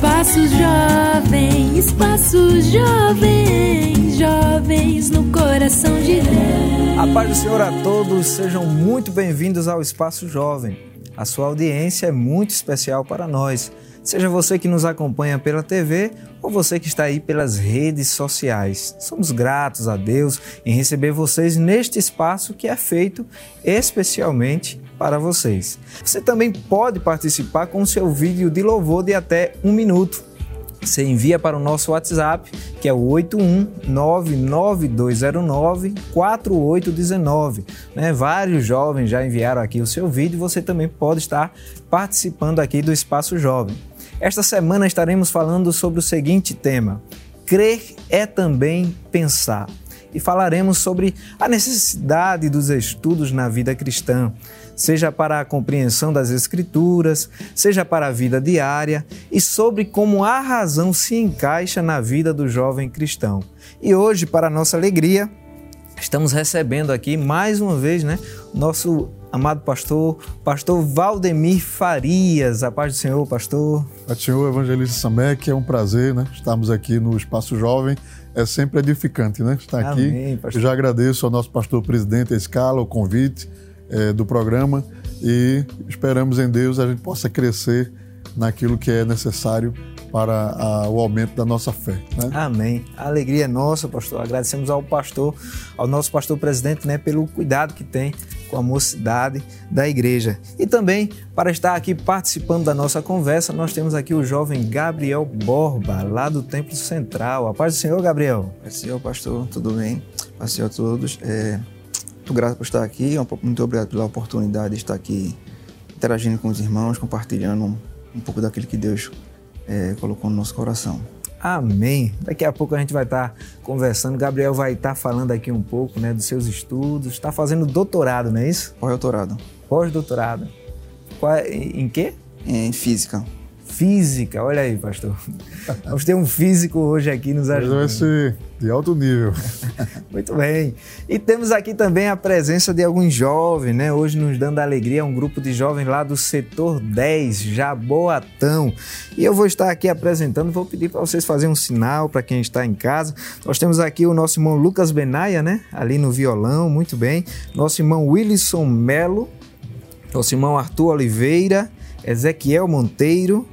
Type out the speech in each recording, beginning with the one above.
Espaço Jovem, Espaço Jovem, jovens no coração de Deus. A paz do Senhor a todos, sejam muito bem-vindos ao Espaço Jovem. A sua audiência é muito especial para nós. Seja você que nos acompanha pela TV ou você que está aí pelas redes sociais. Somos gratos a Deus em receber vocês neste espaço que é feito especialmente para vocês. Você também pode participar com o seu vídeo de louvor de até um minuto. Você envia para o nosso WhatsApp, que é o 81992094819. Né? Vários jovens já enviaram aqui o seu vídeo, você também pode estar participando aqui do Espaço Jovem. Esta semana estaremos falando sobre o seguinte tema: crer é também pensar. E falaremos sobre a necessidade dos estudos na vida cristã, seja para a compreensão das Escrituras, seja para a vida diária, e sobre como a razão se encaixa na vida do jovem cristão. E hoje, para nossa alegria, estamos recebendo aqui mais uma vez né, nosso amado pastor, pastor Valdemir Farias. A paz do Senhor, pastor. A Senhor Evangelista Samek, é um prazer né, estarmos aqui no Espaço Jovem. É sempre edificante né, estar Amém, aqui. pastor. Eu já agradeço ao nosso pastor presidente, a Escala, o convite é, do programa e esperamos em Deus a gente possa crescer naquilo que é necessário para a, o aumento da nossa fé. Né? Amém. A alegria é nossa, pastor. Agradecemos ao pastor, ao nosso pastor presidente, né, pelo cuidado que tem com a mocidade da igreja. E também, para estar aqui participando da nossa conversa, nós temos aqui o jovem Gabriel Borba, lá do Templo Central. A paz do Senhor, Gabriel. Paz do Senhor, pastor, tudo bem? Paz do Senhor a todos. É, muito grato por estar aqui, muito obrigado pela oportunidade de estar aqui interagindo com os irmãos, compartilhando um, um pouco daquilo que Deus é, colocou no nosso coração. Amém. Daqui a pouco a gente vai estar conversando. Gabriel vai estar falando aqui um pouco né, dos seus estudos. Está fazendo doutorado, não é isso? Pós-doutorado. Pós-doutorado. Qual Em quê? Em física. Física. Olha aí, pastor. Vamos ter um físico hoje aqui nos Mas vai ajudando. ser de alto nível. Muito bem. E temos aqui também a presença de alguns jovens, né? Hoje nos dando alegria, um grupo de jovens lá do setor 10, Jaboatão. E eu vou estar aqui apresentando, vou pedir para vocês fazerem um sinal para quem está em casa. Nós temos aqui o nosso irmão Lucas Benaia, né? Ali no violão, muito bem. Nosso irmão Wilson Melo, nosso irmão Arthur Oliveira, Ezequiel Monteiro,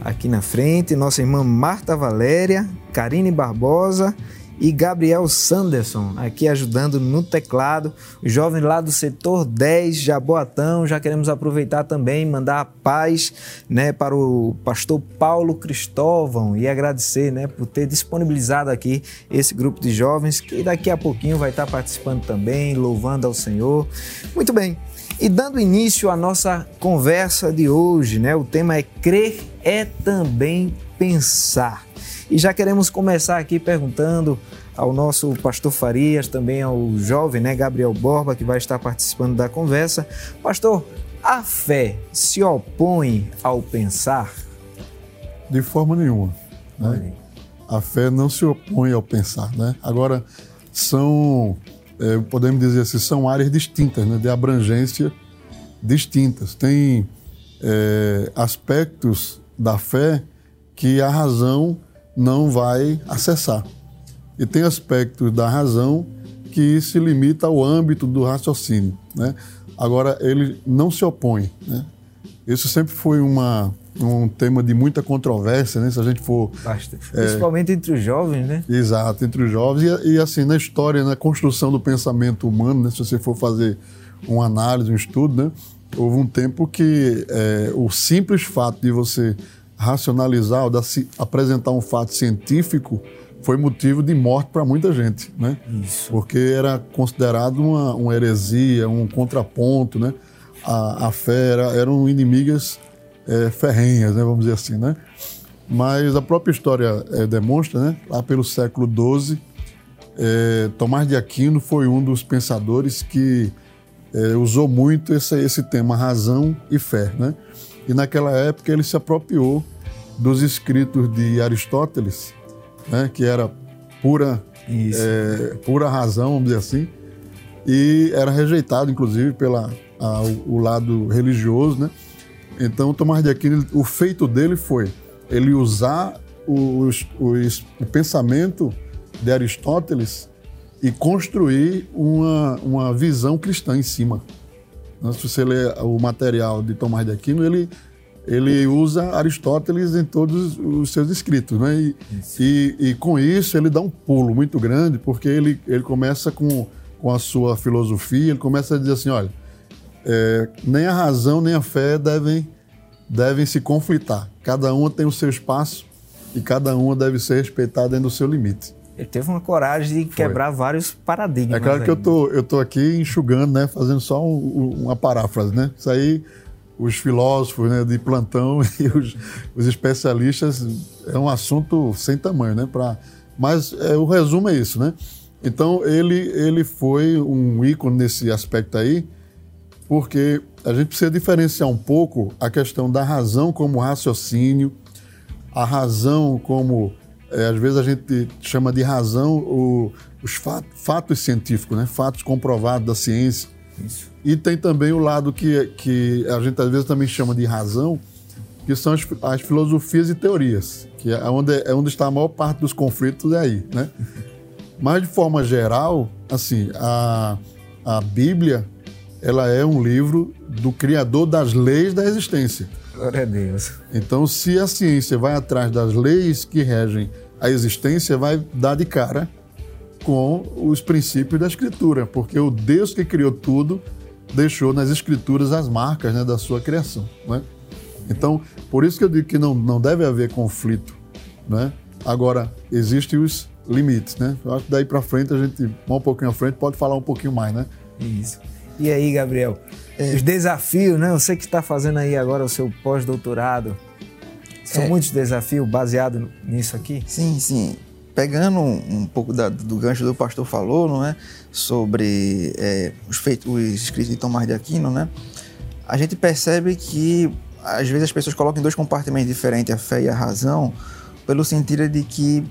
aqui na frente, nossa irmã Marta Valéria, Karine Barbosa e Gabriel Sanderson, aqui ajudando no teclado. Os jovens lá do setor 10, Jaboatão, já queremos aproveitar também, mandar a paz né, para o pastor Paulo Cristóvão e agradecer né, por ter disponibilizado aqui esse grupo de jovens, que daqui a pouquinho vai estar participando também, louvando ao Senhor. Muito bem. E dando início à nossa conversa de hoje, né? O tema é crer é também pensar. E já queremos começar aqui perguntando ao nosso pastor Farias, também ao jovem, né, Gabriel Borba, que vai estar participando da conversa. Pastor, a fé se opõe ao pensar? De forma nenhuma. Né? A fé não se opõe ao pensar. Né? Agora, são, é, podemos dizer assim, são áreas distintas, né? de abrangência distintas. Tem é, aspectos da fé que a razão não vai acessar. E tem aspectos da razão que se limita ao âmbito do raciocínio. Né? Agora, ele não se opõe. Né? Isso sempre foi uma, um tema de muita controvérsia, né? se a gente for Bastante. Principalmente entre os jovens, né? Exato, entre os jovens. E, e, assim, na história, na construção do pensamento humano, né, se você for fazer uma análise, um estudo, né, houve um tempo que é, o simples fato de você racionalizar, ou se, apresentar um fato científico, foi motivo de morte para muita gente, né? Isso. Porque era considerado uma, uma heresia, um contraponto, né? A, a fé era, eram inimigas é, ferrenhas, né? Vamos dizer assim, né? Mas a própria história é, demonstra, né? Lá pelo século XII, é, Tomás de Aquino foi um dos pensadores que é, usou muito esse, esse tema razão e fé, né? E naquela época ele se apropriou dos escritos de Aristóteles, né? Que era pura, é, pura razão, vamos dizer assim, e era rejeitado, inclusive, pela a, o lado religioso, né? Então Tomás de Aquino, o feito dele foi ele usar os, os, o pensamento de Aristóteles e construir uma, uma visão cristã em cima. Então, se você ler o material de Tomás de Aquino, ele, ele usa Aristóteles em todos os seus escritos. Né? E, e, e, com isso ele dá um pulo muito grande, porque ele, ele começa com, com a sua filosofia, ele começa a dizer assim, olha, é, nem a razão nem a fé devem, devem se conflitar. Cada uma tem o seu espaço e cada uma deve ser respeitada dentro do seu limite. Ele teve uma coragem de quebrar Foi. vários paradigmas. É claro aí. que eu tô, eu tô aqui enxugando, né, fazendo só um, uma paráfrase, né? Isso aí, os filósofos né, de plantão e os, os especialistas é um assunto sem tamanho, né? Pra, mas é, o resumo é isso, né? Então ele, ele foi um ícone nesse aspecto aí, porque a gente precisa diferenciar um pouco a questão da razão como raciocínio, a razão como é, às vezes a gente chama de razão o, os fatos, fatos científicos, né? fatos comprovados da ciência. Isso. E tem também o lado que, que a gente às vezes também chama de razão, que são as, as filosofias e teorias, que é onde, é onde está a maior parte dos conflitos é aí. Né? Mas, de forma geral, assim, a, a Bíblia ela é um livro do criador das leis da existência. Glória a Deus. Então, se a ciência vai atrás das leis que regem a existência, vai dar de cara com os princípios da Escritura, porque o Deus que criou tudo deixou nas Escrituras as marcas né, da sua criação. Né? Então, por isso que eu digo que não, não deve haver conflito. Né? Agora, existem os limites. Né? Eu acho que daí para frente, a gente, um pouquinho à frente, pode falar um pouquinho mais. Né? Isso. E aí, Gabriel? É. Os desafios, né? Você que está fazendo aí agora o seu pós-doutorado. São é. muitos desafios baseados nisso aqui? Sim, sim. Pegando um, pouco da, do gancho do pastor falou, não é? Sobre é, os, feitos, os escritos de Tomás de Aquino, né? A gente percebe que às vezes as pessoas colocam em dois compartimentos diferentes, a fé e a razão, pelo sentido de que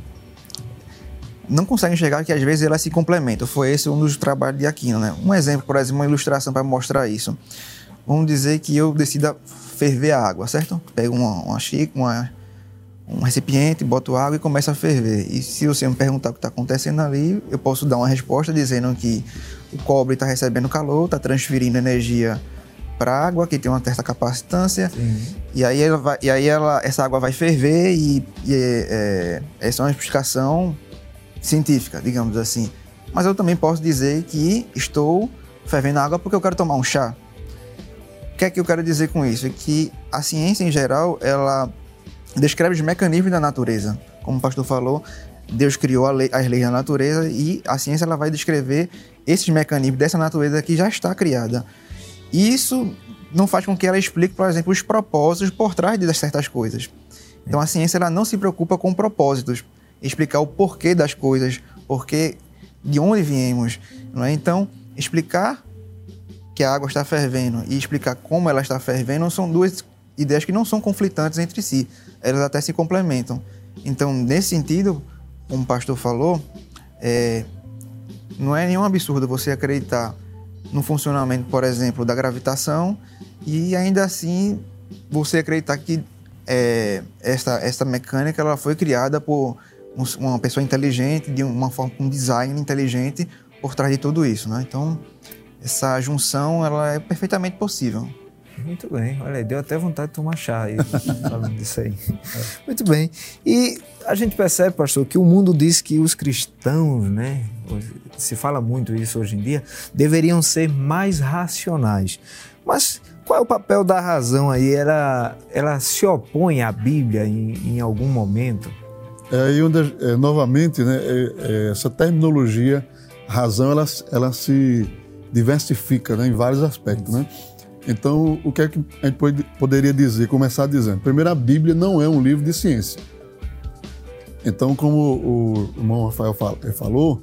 não conseguem enxergar que às vezes elas se complementam. Foi esse um dos trabalhos de Aquino, né? Um exemplo, por exemplo, uma ilustração para mostrar isso. Vamos dizer que eu decida ferver a água, certo? Pego uma, uma xícara, uma, um recipiente, boto água e começa a ferver. E se você me perguntar o que está acontecendo ali, eu posso dar uma resposta dizendo que o cobre está recebendo calor, está transferindo energia para a água, que tem uma certa capacitância, Sim. e aí, ela vai, e aí ela, essa água vai ferver e, e é, é, essa é uma explicação científica, digamos assim. Mas eu também posso dizer que estou fervendo água porque eu quero tomar um chá. O que é que eu quero dizer com isso? É que a ciência em geral, ela descreve os mecanismos da natureza. Como o pastor falou, Deus criou lei, as leis da natureza e a ciência ela vai descrever esses mecanismos dessa natureza que já está criada. Isso não faz com que ela explique, por exemplo, os propósitos por trás de certas coisas. Então a ciência ela não se preocupa com propósitos explicar o porquê das coisas, porquê de onde viemos, não é? Então, explicar que a água está fervendo e explicar como ela está fervendo são duas ideias que não são conflitantes entre si, elas até se complementam. Então, nesse sentido, como o pastor falou, é, não é nenhum absurdo você acreditar no funcionamento, por exemplo, da gravitação e ainda assim você acreditar que é, essa, essa mecânica ela foi criada por uma pessoa inteligente, de uma forma, um design inteligente por trás de tudo isso, né? Então, essa junção, ela é perfeitamente possível. Muito bem, olha, deu até vontade de tomar chá aí, falando disso aí. Muito bem. E a gente percebe, pastor, que o mundo diz que os cristãos, né, se fala muito isso hoje em dia, deveriam ser mais racionais. Mas qual é o papel da razão aí? Ela, ela se opõe à Bíblia em, em algum momento? É aí onde, é, novamente, né, é, é, essa terminologia, razão, ela, ela se diversifica né, em vários aspectos. Né? Então, o que é que a gente pode, poderia dizer, começar dizendo? Primeiro, a Bíblia não é um livro de ciência. Então, como o irmão Rafael eh, falou,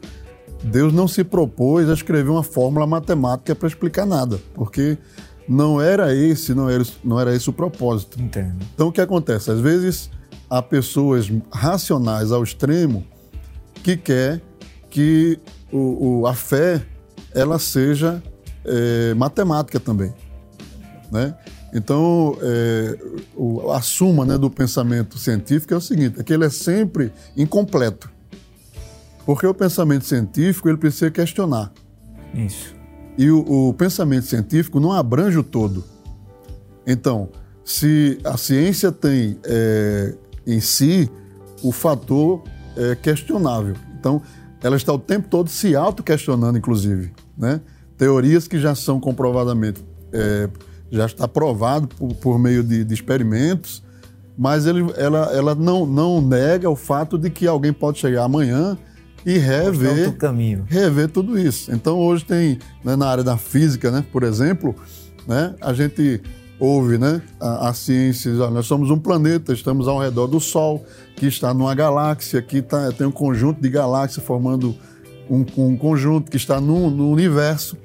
Deus não se propôs a escrever uma fórmula matemática para explicar nada, porque não era esse, não era, não era esse o propósito. Entendo. Então, o que acontece? Às vezes a pessoas racionais ao extremo que quer que o, o a fé ela seja é, matemática também, né? Então, é, o, a suma né, do pensamento científico é o seguinte, é que ele é sempre incompleto. Porque o pensamento científico ele precisa questionar. Isso. E o, o pensamento científico não abrange o todo. Então, se a ciência tem é, em si o fator é, questionável. Então, ela está o tempo todo se auto-questionando, inclusive. Né? Teorias que já são comprovadamente, é, já está provado por, por meio de, de, experimentos, mas ele, ela, ela não, não nega o fato de que alguém pode chegar amanhã e rever, rever tudo isso. Então, hoje tem, né, na área da física, né, por exemplo, né, a gente houve, né? A, a ciência, nós somos um planeta, estamos ao redor do Sol, que está numa galáxia, que tá, tem um conjunto de galáxias formando um, um conjunto que está no, no universo.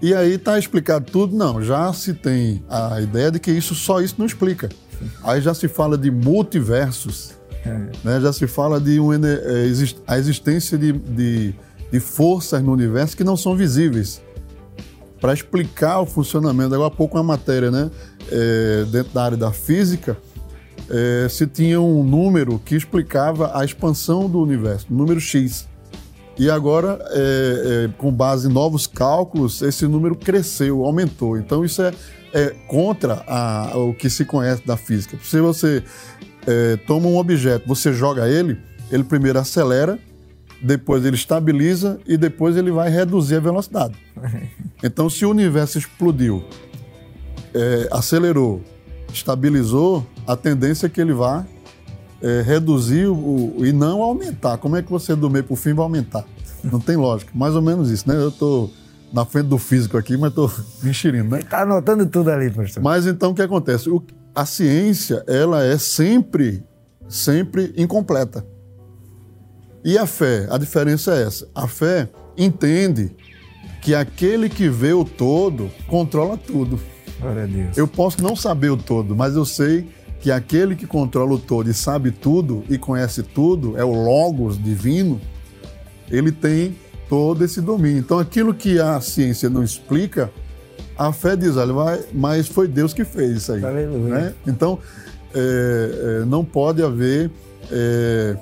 E aí está explicado tudo? Não, já se tem a ideia de que isso só isso não explica. Aí já se fala de multiversos, é. né? já se fala de um, é, a existência de, de, de forças no universo que não são visíveis para explicar o funcionamento. Agora há pouco uma matéria, né, é, dentro da área da física, é, se tinha um número que explicava a expansão do universo, número X. E agora, é, é, com base em novos cálculos, esse número cresceu, aumentou. Então isso é, é contra a, o que se conhece da física. Se você é, toma um objeto, você joga ele, ele primeiro acelera, depois ele estabiliza e depois ele vai reduzir a velocidade. Então, se o universo explodiu, é, acelerou, estabilizou, a tendência é que ele vá é, reduzir o, e não aumentar. Como é que você do meio para o fim vai aumentar? Não tem lógica. Mais ou menos isso, né? Eu estou na frente do físico aqui, mas estou me enxerindo, né? Está anotando tudo ali, pastor. Mas então o que acontece? O, a ciência, ela é sempre, sempre incompleta. E a fé, a diferença é essa. A fé entende que aquele que vê o todo controla tudo. Glória a Deus. Eu posso não saber o todo, mas eu sei que aquele que controla o todo e sabe tudo e conhece tudo, é o Logos divino, ele tem todo esse domínio. Então, aquilo que a ciência não explica, a fé diz, olha, mas foi Deus que fez isso aí. Né? Então, é, é, não pode haver é,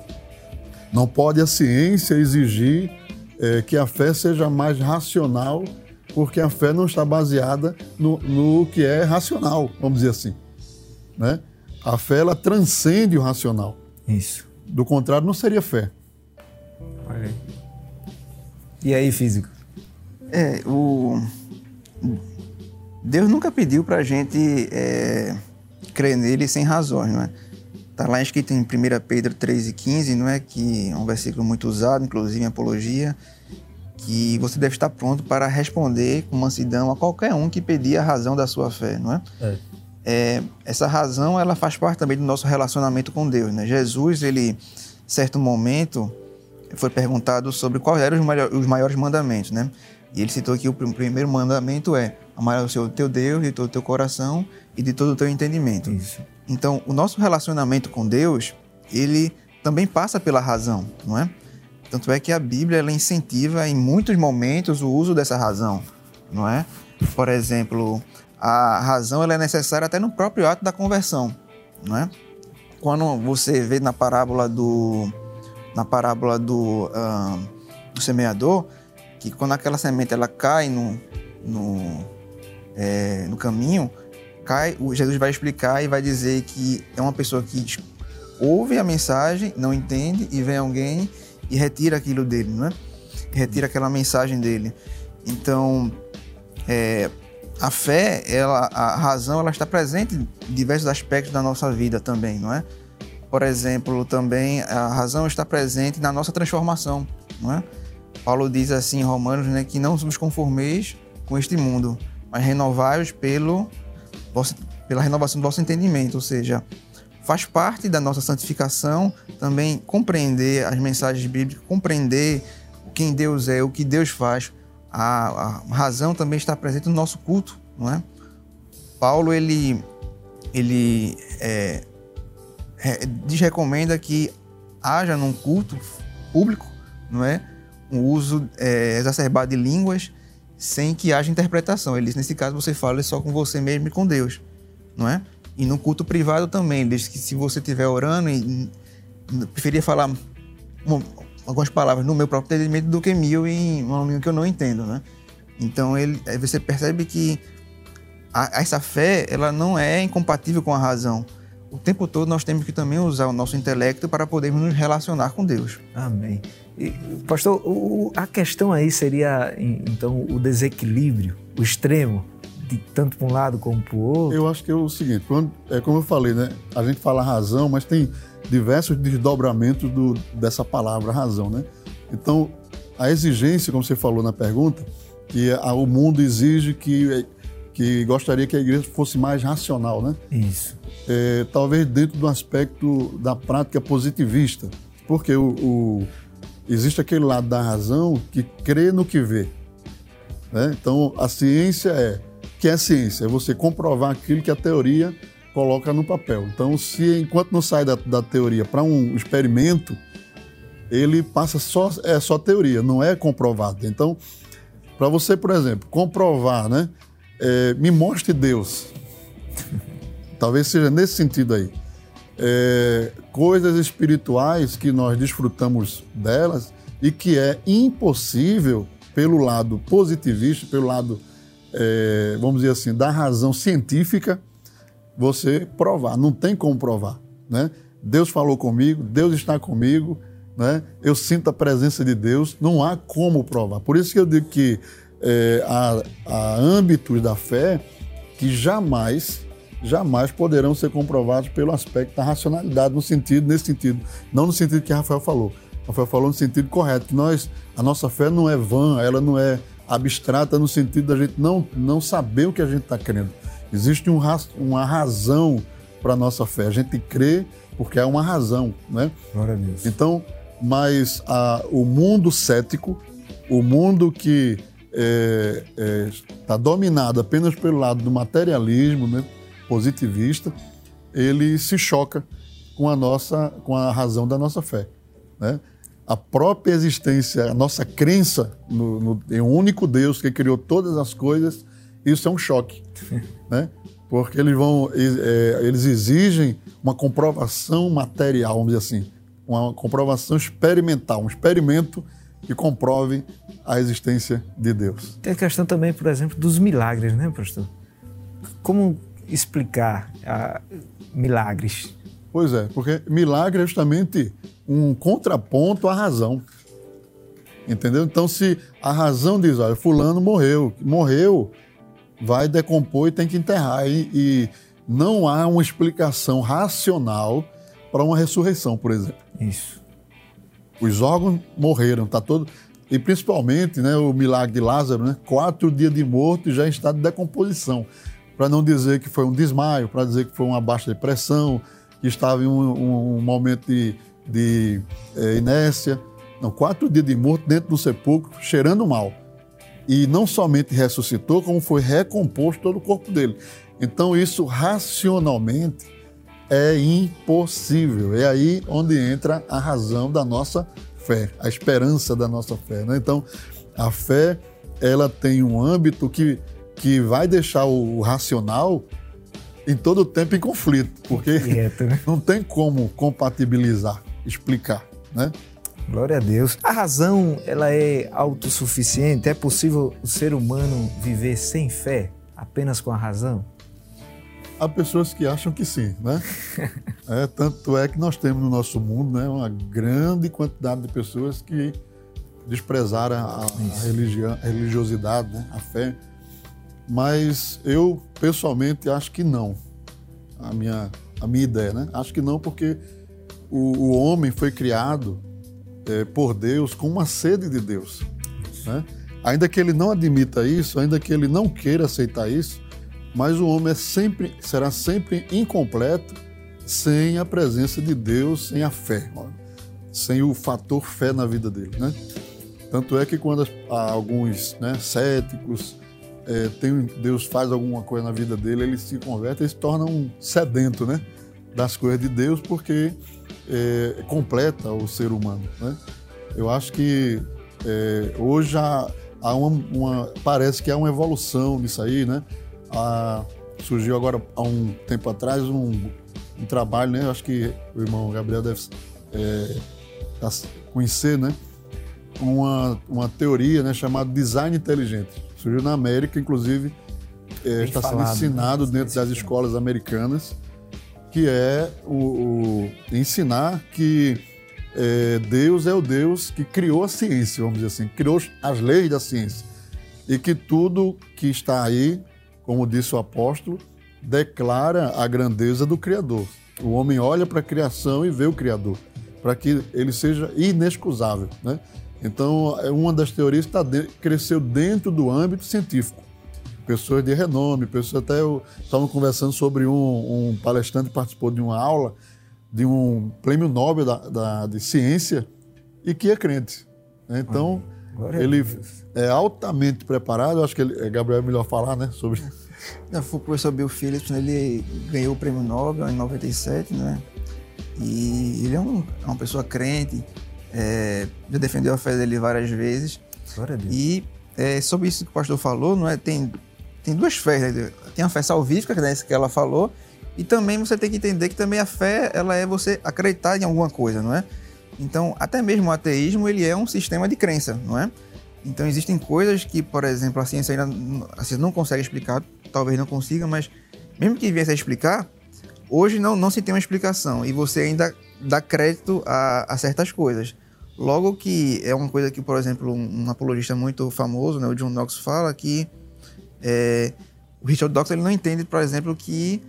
não pode a ciência exigir é, que a fé seja mais racional, porque a fé não está baseada no, no que é racional, vamos dizer assim. Né? A fé ela transcende o racional. Isso. Do contrário, não seria fé. Olha aí. E aí, físico? É, o... Deus nunca pediu para a gente é, crer nele sem razões, não é? Está lá escrito em 1 Pedro 3 e 15, não é? Que é um versículo muito usado, inclusive em apologia, que você deve estar pronto para responder com mansidão a qualquer um que pedir a razão da sua fé, não é? é. é essa razão, ela faz parte também do nosso relacionamento com Deus, né? Jesus, ele, certo momento, foi perguntado sobre quais eram os maiores mandamentos, né? E ele citou que o primeiro mandamento é amar o seu teu Deus de todo o teu coração e de todo o teu entendimento. Isso. Então, o nosso relacionamento com Deus, ele também passa pela razão, não é? Tanto é que a Bíblia ela incentiva em muitos momentos o uso dessa razão, não é? Por exemplo, a razão ela é necessária até no próprio ato da conversão, não é? Quando você vê na parábola do na parábola do, do semeador, que quando aquela semente ela cai no, no, é, no caminho, cai, Jesus vai explicar e vai dizer que é uma pessoa que ouve a mensagem, não entende, e vem alguém e retira aquilo dele, né? Retira aquela mensagem dele. Então, é, a fé, ela, a razão, ela está presente em diversos aspectos da nossa vida também, não é? Por exemplo, também a razão está presente na nossa transformação, não é? Paulo diz assim em Romanos, né, que não somos conformeis com este mundo, mas renovai-os pelo pela renovação do vosso entendimento, ou seja, faz parte da nossa santificação também compreender as mensagens bíblicas, compreender quem Deus é, o que Deus faz. A, a razão também está presente no nosso culto, não é? Paulo ele ele é, desrecomenda que haja num culto público, não é, um uso é, exacerbado de línguas sem que haja interpretação. Ele diz, nesse caso, você fala só com você mesmo e com Deus. não é? E no culto privado também, ele diz que se você estiver orando, e, preferia falar uma, algumas palavras no meu próprio entendimento do que mil em uma língua que eu não entendo, né? Então ele, você percebe que a, essa fé ela não é incompatível com a razão. O tempo todo nós temos que também usar o nosso intelecto para podermos nos relacionar com Deus. Amém. E, pastor, o, a questão aí seria então o desequilíbrio, o extremo de tanto para um lado como para o outro? Eu acho que é o seguinte, quando, é como eu falei, né? A gente fala razão, mas tem diversos desdobramentos do, dessa palavra razão, né? Então, a exigência, como você falou na pergunta, que a, o mundo exige que, que gostaria que a igreja fosse mais racional, né? Isso. É, talvez dentro do aspecto da prática positivista, porque o, o, existe aquele lado da razão que crê no que vê. Né? Então, a ciência é que é ciência, é você comprovar aquilo que a teoria coloca no papel. Então, se enquanto não sai da, da teoria para um experimento, ele passa só é só teoria, não é comprovado. Então, para você, por exemplo, comprovar, né? É, me mostre Deus. Talvez seja nesse sentido aí. É, coisas espirituais que nós desfrutamos delas e que é impossível pelo lado positivista, pelo lado, é, vamos dizer assim, da razão científica, você provar. Não tem como provar, né? Deus falou comigo, Deus está comigo, né? Eu sinto a presença de Deus, não há como provar. Por isso que eu digo que é, há, há âmbitos da fé que jamais, jamais poderão ser comprovados pelo aspecto da racionalidade, no sentido, nesse sentido, não no sentido que Rafael falou. Rafael falou no sentido correto, que nós, a nossa fé não é vã, ela não é abstrata no sentido da gente não, não saber o que a gente está crendo. Existe um, uma razão para a nossa fé. A gente crê porque é uma razão, né? Glória a. Então, mas a, o mundo cético, o mundo que é, é, tá dominado apenas pelo lado do materialismo, né, positivista, ele se choca com a nossa, com a razão da nossa fé, né? A própria existência, a nossa crença no, no, em um único Deus que criou todas as coisas, isso é um choque, né? Porque eles vão, é, eles exigem uma comprovação material, vamos dizer assim, uma comprovação experimental, um experimento que comprove a existência de Deus. Tem a questão também, por exemplo, dos milagres, né, pastor? Como explicar ah, milagres? Pois é, porque milagre é justamente um contraponto à razão. Entendeu? Então, se a razão diz, olha, fulano morreu, morreu, vai decompor e tem que enterrar. E, e não há uma explicação racional para uma ressurreição, por exemplo. Isso. Os órgãos morreram, tá todo. E principalmente, né, o milagre de Lázaro, né, quatro dias de morto e já em estado de decomposição. Para não dizer que foi um desmaio, para dizer que foi uma baixa depressão, que estava em um, um, um momento de, de é, inércia. Não, quatro dias de morto dentro do sepulcro, cheirando mal e não somente ressuscitou, como foi recomposto todo o corpo dele. Então, isso racionalmente é impossível. É aí onde entra a razão da nossa fé, a esperança da nossa fé. Né? Então, a fé ela tem um âmbito que, que vai deixar o racional em todo o tempo em conflito, porque Quieto, né? não tem como compatibilizar, explicar, né? Glória a Deus. A razão, ela é autossuficiente? É possível o ser humano viver sem fé, apenas com a razão? Há pessoas que acham que sim, né? é, tanto é que nós temos no nosso mundo né, uma grande quantidade de pessoas que desprezaram a, a, religião, a religiosidade, né, a fé. Mas eu, pessoalmente, acho que não. A minha, a minha ideia, né? Acho que não, porque o, o homem foi criado é, por Deus com uma sede de Deus. Né? Ainda que ele não admita isso, ainda que ele não queira aceitar isso, mas o homem é sempre, será sempre incompleto sem a presença de Deus, sem a fé, sem o fator fé na vida dele. Né? Tanto é que quando alguns né, céticos, é, tem, Deus faz alguma coisa na vida dele, ele se converte e se torna um sedento né, das coisas de Deus, porque é, completa o ser humano. Né? Eu acho que é, hoje há, há uma, uma, parece que há uma evolução nisso aí, né? A, surgiu agora há um tempo atrás um, um trabalho, né? Acho que o irmão Gabriel deve é, conhecer, né? Uma, uma teoria né, chamada design inteligente. Surgiu na América, inclusive é, está falado, sendo ensinado né? dentro das escolas americanas, que é o, o ensinar que é, Deus é o Deus que criou a ciência, vamos dizer assim, criou as leis da ciência. E que tudo que está aí, como disse o apóstolo, declara a grandeza do Criador. O homem olha para a criação e vê o Criador, para que ele seja inexcusável. Né? Então, é uma das teorias está de, cresceu dentro do âmbito científico. Pessoas de renome, pessoas até estavam conversando sobre um, um palestrante que participou de uma aula de um prêmio Nobel da, da, de ciência e que é crente. Né? Então, ele é altamente preparado. Acho que ele, é, Gabriel é melhor falar né, sobre. O professor Bill Phillips, né? ele ganhou o prêmio Nobel em 97, né? E ele é, um, é uma pessoa crente, é, já defendeu a fé dele várias vezes. Glória a Deus. E é, sobre isso que o pastor falou, não é? Tem, tem duas fés, né? Tem a fé salvífica, que é essa que ela falou, e também você tem que entender que também a fé, ela é você acreditar em alguma coisa, não é? Então, até mesmo o ateísmo, ele é um sistema de crença, não é? Então, existem coisas que, por exemplo, a ciência ainda a ciência não consegue explicar, talvez não consiga, mas mesmo que viesse a explicar, hoje não, não se tem uma explicação e você ainda dá crédito a, a certas coisas. Logo que é uma coisa que, por exemplo, um, um apologista muito famoso, né, o John Knox, fala que é, o Richard Dawkins ele não entende, por exemplo, que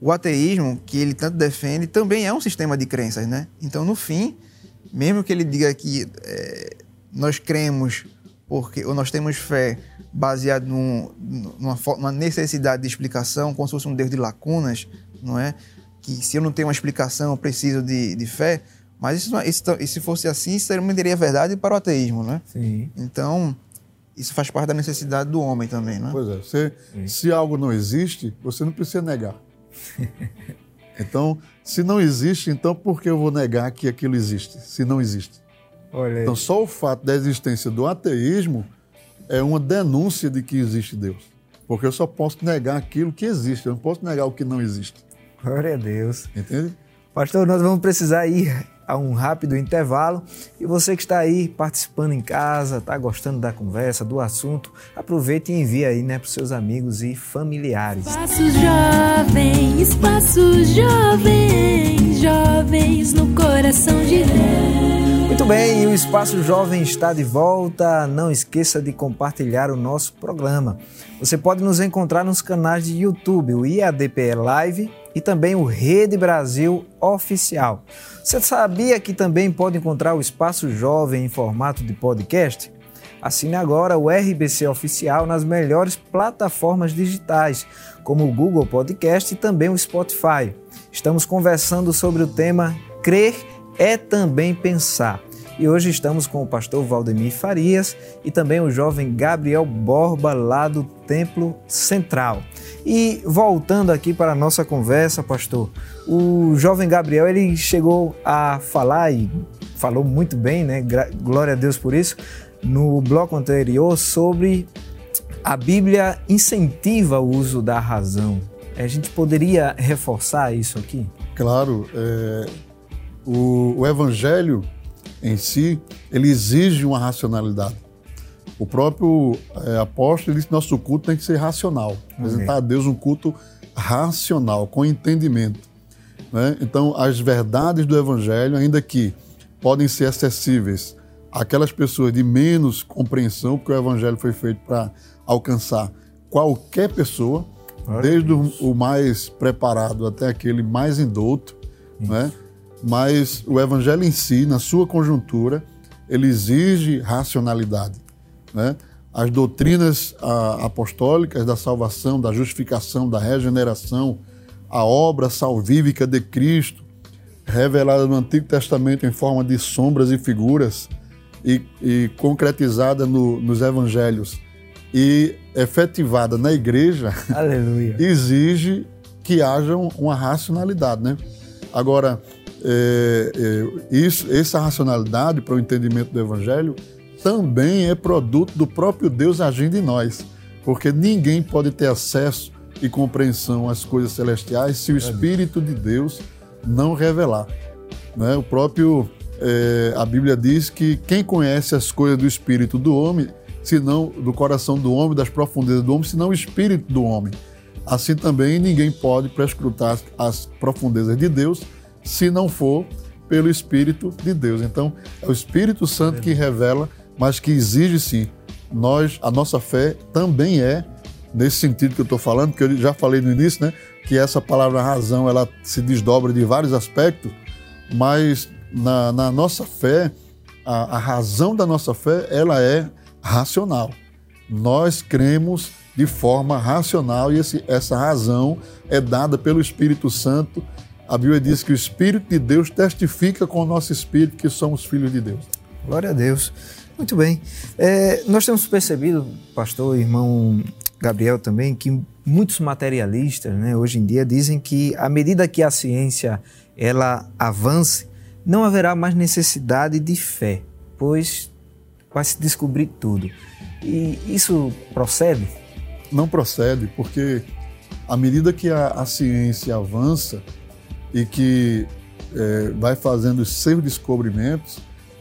o ateísmo, que ele tanto defende, também é um sistema de crenças, né? Então, no fim, mesmo que ele diga que é, nós cremos porque ou nós temos fé baseado num, numa, numa, necessidade de explicação, como se fosse um Deus de lacunas, não é? Que se eu não tenho uma explicação, eu preciso de, de fé. Mas isso, isso, e se fosse assim, isso também teria verdade para o ateísmo, né? Sim. Então, isso faz parte da necessidade do homem também, né? Pois é. Se, se algo não existe, você não precisa negar. então, se não existe, então por que eu vou negar que aquilo existe, se não existe? Então, só o fato da existência do ateísmo é uma denúncia de que existe Deus. Porque eu só posso negar aquilo que existe, eu não posso negar o que não existe. Glória a Deus. Entende? Pastor, nós vamos precisar ir a um rápido intervalo. E você que está aí participando em casa, está gostando da conversa, do assunto, aproveite e envie aí né, para os seus amigos e familiares. Espaço Jovem, Espaço Jovem, jovens no coração de Deus. Muito bem, o Espaço Jovem está de volta. Não esqueça de compartilhar o nosso programa. Você pode nos encontrar nos canais de YouTube, o IADPE Live e também o Rede Brasil Oficial. Você sabia que também pode encontrar o Espaço Jovem em formato de podcast? Assine agora o RBC Oficial nas melhores plataformas digitais, como o Google Podcast e também o Spotify. Estamos conversando sobre o tema Crer é também pensar. E hoje estamos com o pastor Valdemir Farias e também o jovem Gabriel Borba, lá do Templo Central. E voltando aqui para a nossa conversa, pastor, o jovem Gabriel ele chegou a falar e falou muito bem, né? Glória a Deus por isso, no bloco anterior sobre a Bíblia incentiva o uso da razão. A gente poderia reforçar isso aqui? Claro, é, o, o evangelho em si, ele exige uma racionalidade. O próprio é, apóstolo disse que nosso culto tem que ser racional. Apresentar a Deus um culto racional, com entendimento. Né? Então, as verdades do Evangelho, ainda que podem ser acessíveis àquelas pessoas de menos compreensão, porque o Evangelho foi feito para alcançar qualquer pessoa, desde o, o, mais preparado até aquele mais indouto, né? Mas o evangelho em si, na sua conjuntura, ele exige racionalidade. Né? As doutrinas a, apostólicas da salvação, da justificação, da regeneração, a obra salvífica de Cristo, revelada no Antigo Testamento em forma de sombras e figuras e, e concretizada no, nos evangelhos e efetivada na igreja, Aleluia. exige que haja uma racionalidade. Né? Agora, é, é, isso, essa racionalidade para o entendimento do Evangelho também é produto do próprio Deus agindo em nós, porque ninguém pode ter acesso e compreensão às coisas celestiais se o Espírito de Deus não revelar. Né? O próprio é, a Bíblia diz que quem conhece as coisas do Espírito do homem, senão do coração do homem, das profundezas do homem, senão o Espírito do homem. Assim também ninguém pode prescrutar as profundezas de Deus se não for pelo Espírito de Deus. Então, é o Espírito Santo que revela, mas que exige sim. Nós, a nossa fé também é nesse sentido que eu estou falando, que eu já falei no início, né? Que essa palavra razão ela se desdobra de vários aspectos, mas na, na nossa fé, a, a razão da nossa fé ela é racional. Nós cremos de forma racional e esse, essa razão é dada pelo Espírito Santo. A Bíblia diz que o Espírito de Deus testifica com o nosso espírito que somos filhos de Deus. Glória a Deus. Muito bem. É, nós temos percebido, pastor, irmão Gabriel também, que muitos materialistas, né, hoje em dia, dizem que à medida que a ciência ela avance, não haverá mais necessidade de fé, pois vai se descobrir tudo. E isso procede? Não procede, porque à medida que a, a ciência avança e que é, vai fazendo os seus descobrimentos,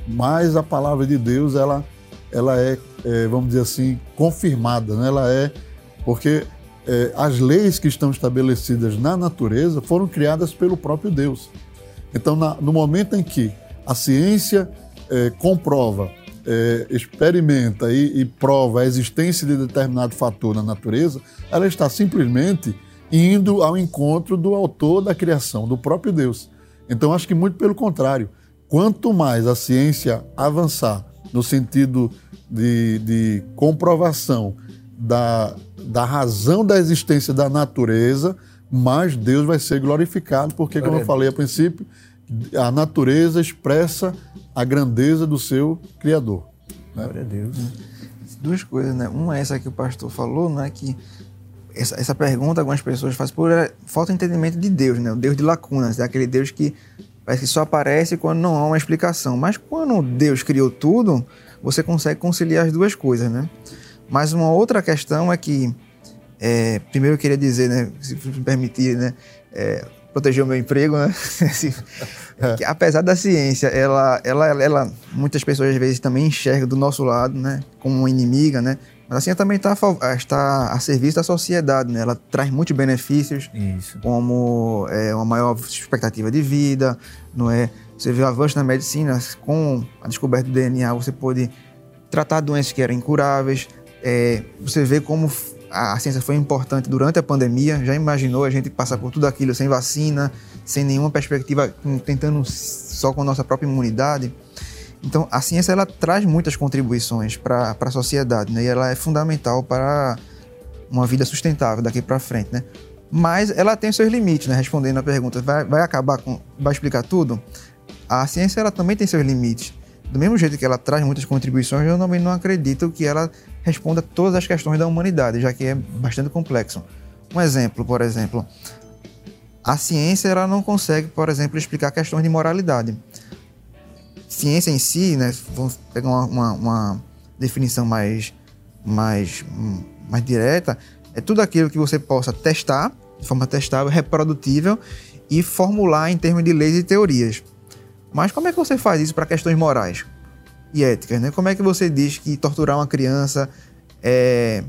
mais a palavra de Deus ela, ela é, é vamos dizer assim, confirmada. Né? Ela é porque é, as leis que estão estabelecidas na natureza foram criadas pelo próprio Deus. Então, na, no momento em que a ciência é, comprova, é, experimenta e, e, prova a existência de determinado fator na natureza, ela está simplesmente indo ao encontro do autor da criação, do próprio Deus. Então, acho que muito pelo contrário. Quanto mais a ciência avançar no sentido de, de comprovação da, da razão da existência da natureza, mais Deus vai ser glorificado, porque, como eu falei a princípio, a natureza expressa a grandeza do seu Criador. Né? Glória a Deus. Duas coisas, né? Uma é essa que o pastor falou, né? Que essa, essa pergunta algumas pessoas fazem por é, falta de entendimento de Deus, né? O Deus de lacunas, é aquele Deus que parece que só aparece quando não há uma explicação. Mas quando Deus criou tudo, você consegue conciliar as duas coisas, né? Mas uma outra questão é que, é, primeiro eu queria dizer, né, se me permitir, né, é, proteger o meu emprego, né? que, apesar da ciência, ela, ela, ela, muitas pessoas às vezes também enxergam do nosso lado, né, como uma inimiga, né? Mas a ciência também está está a serviço da sociedade, né? Ela traz muitos benefícios, Isso. como é, uma maior expectativa de vida, não é? Você vê o avanço na medicina, com a descoberta do DNA, você pode tratar doenças que eram incuráveis, é, você vê como a ciência foi importante durante a pandemia. Já imaginou a gente passar por tudo aquilo sem vacina, sem nenhuma perspectiva, tentando só com a nossa própria imunidade? Então, a ciência ela traz muitas contribuições para a sociedade, né? E ela é fundamental para uma vida sustentável daqui para frente, né? Mas ela tem seus limites, né? Respondendo a pergunta, vai, vai acabar com, vai explicar tudo? A ciência ela também tem seus limites. Do mesmo jeito que ela traz muitas contribuições, eu também não acredito que ela responda todas as questões da humanidade, já que é bastante complexo. Um exemplo, por exemplo, a ciência ela não consegue, por exemplo, explicar questões de moralidade. Ciência em si, né, vamos pegar uma, uma, uma definição mais, mais, mais direta, é tudo aquilo que você possa testar, de forma testável, reprodutível e formular em termos de leis e teorias. Mas como é que você faz isso para questões morais? e éticas, né? Como é que você diz que torturar uma criança é,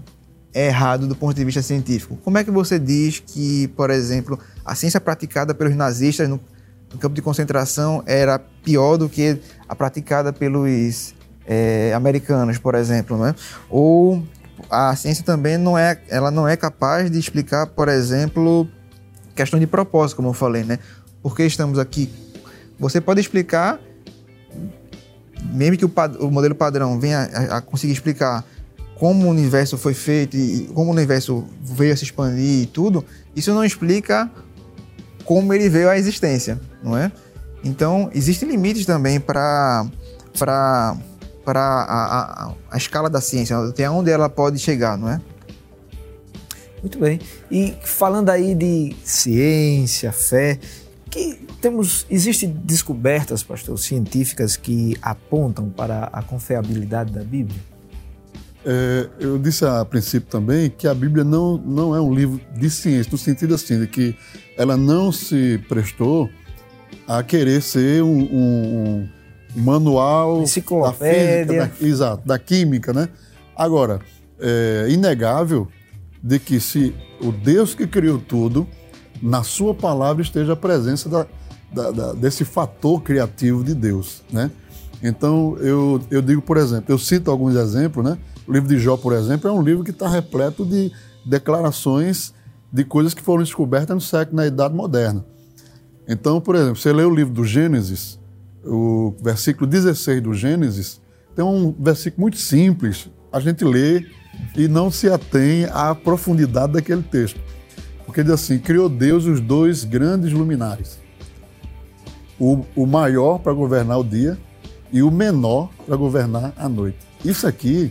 é errado do ponto de vista científico? Como é que você diz que, por exemplo, a ciência praticada pelos nazistas no, no campo de concentração era pior do que a praticada pelos é, americanos, por exemplo, né? Ou a ciência também não é, ela não é capaz de explicar, por exemplo, questões de propósito, como eu falei, né? Por que estamos aqui? Você pode explicar mesmo que o, o modelo padrão venha a, a, conseguir explicar como o universo foi feito e como o universo veio a se expandir e tudo, isso não explica como ele veio à existência, não é? Então, existem limites também para para para a, a, a, escala da ciência, até onde ela pode chegar, não é? Muito bem. E falando aí de ciência, fé, que temos existe descobertas, pastor, científicas que apontam para a confiabilidade da Bíblia? É, eu disse a princípio também que a Bíblia não, não é um livro de ciência, no sentido assim, de que ela não se prestou a querer ser um, um, um manual Enciclopédia. da física, da, exato, da química, né? Agora, é inegável de que se o Deus que criou tudo, na sua palavra esteja a presença da, da, da, desse fator criativo de Deus, né? Então, eu, eu digo, por exemplo, eu cito alguns exemplos, né? O livro de Jó, por exemplo, é um livro que está repleto de declarações de coisas que foram descobertas no século, na Idade Moderna. Então, por exemplo, você lê o livro do Gênesis, o versículo 16 do Gênesis, tem um versículo muito simples, a gente lê e não se atém à profundidade daquele texto. Porque diz assim: criou Deus os dois grandes luminares, o, o maior para governar o dia e o menor para governar a noite. Isso aqui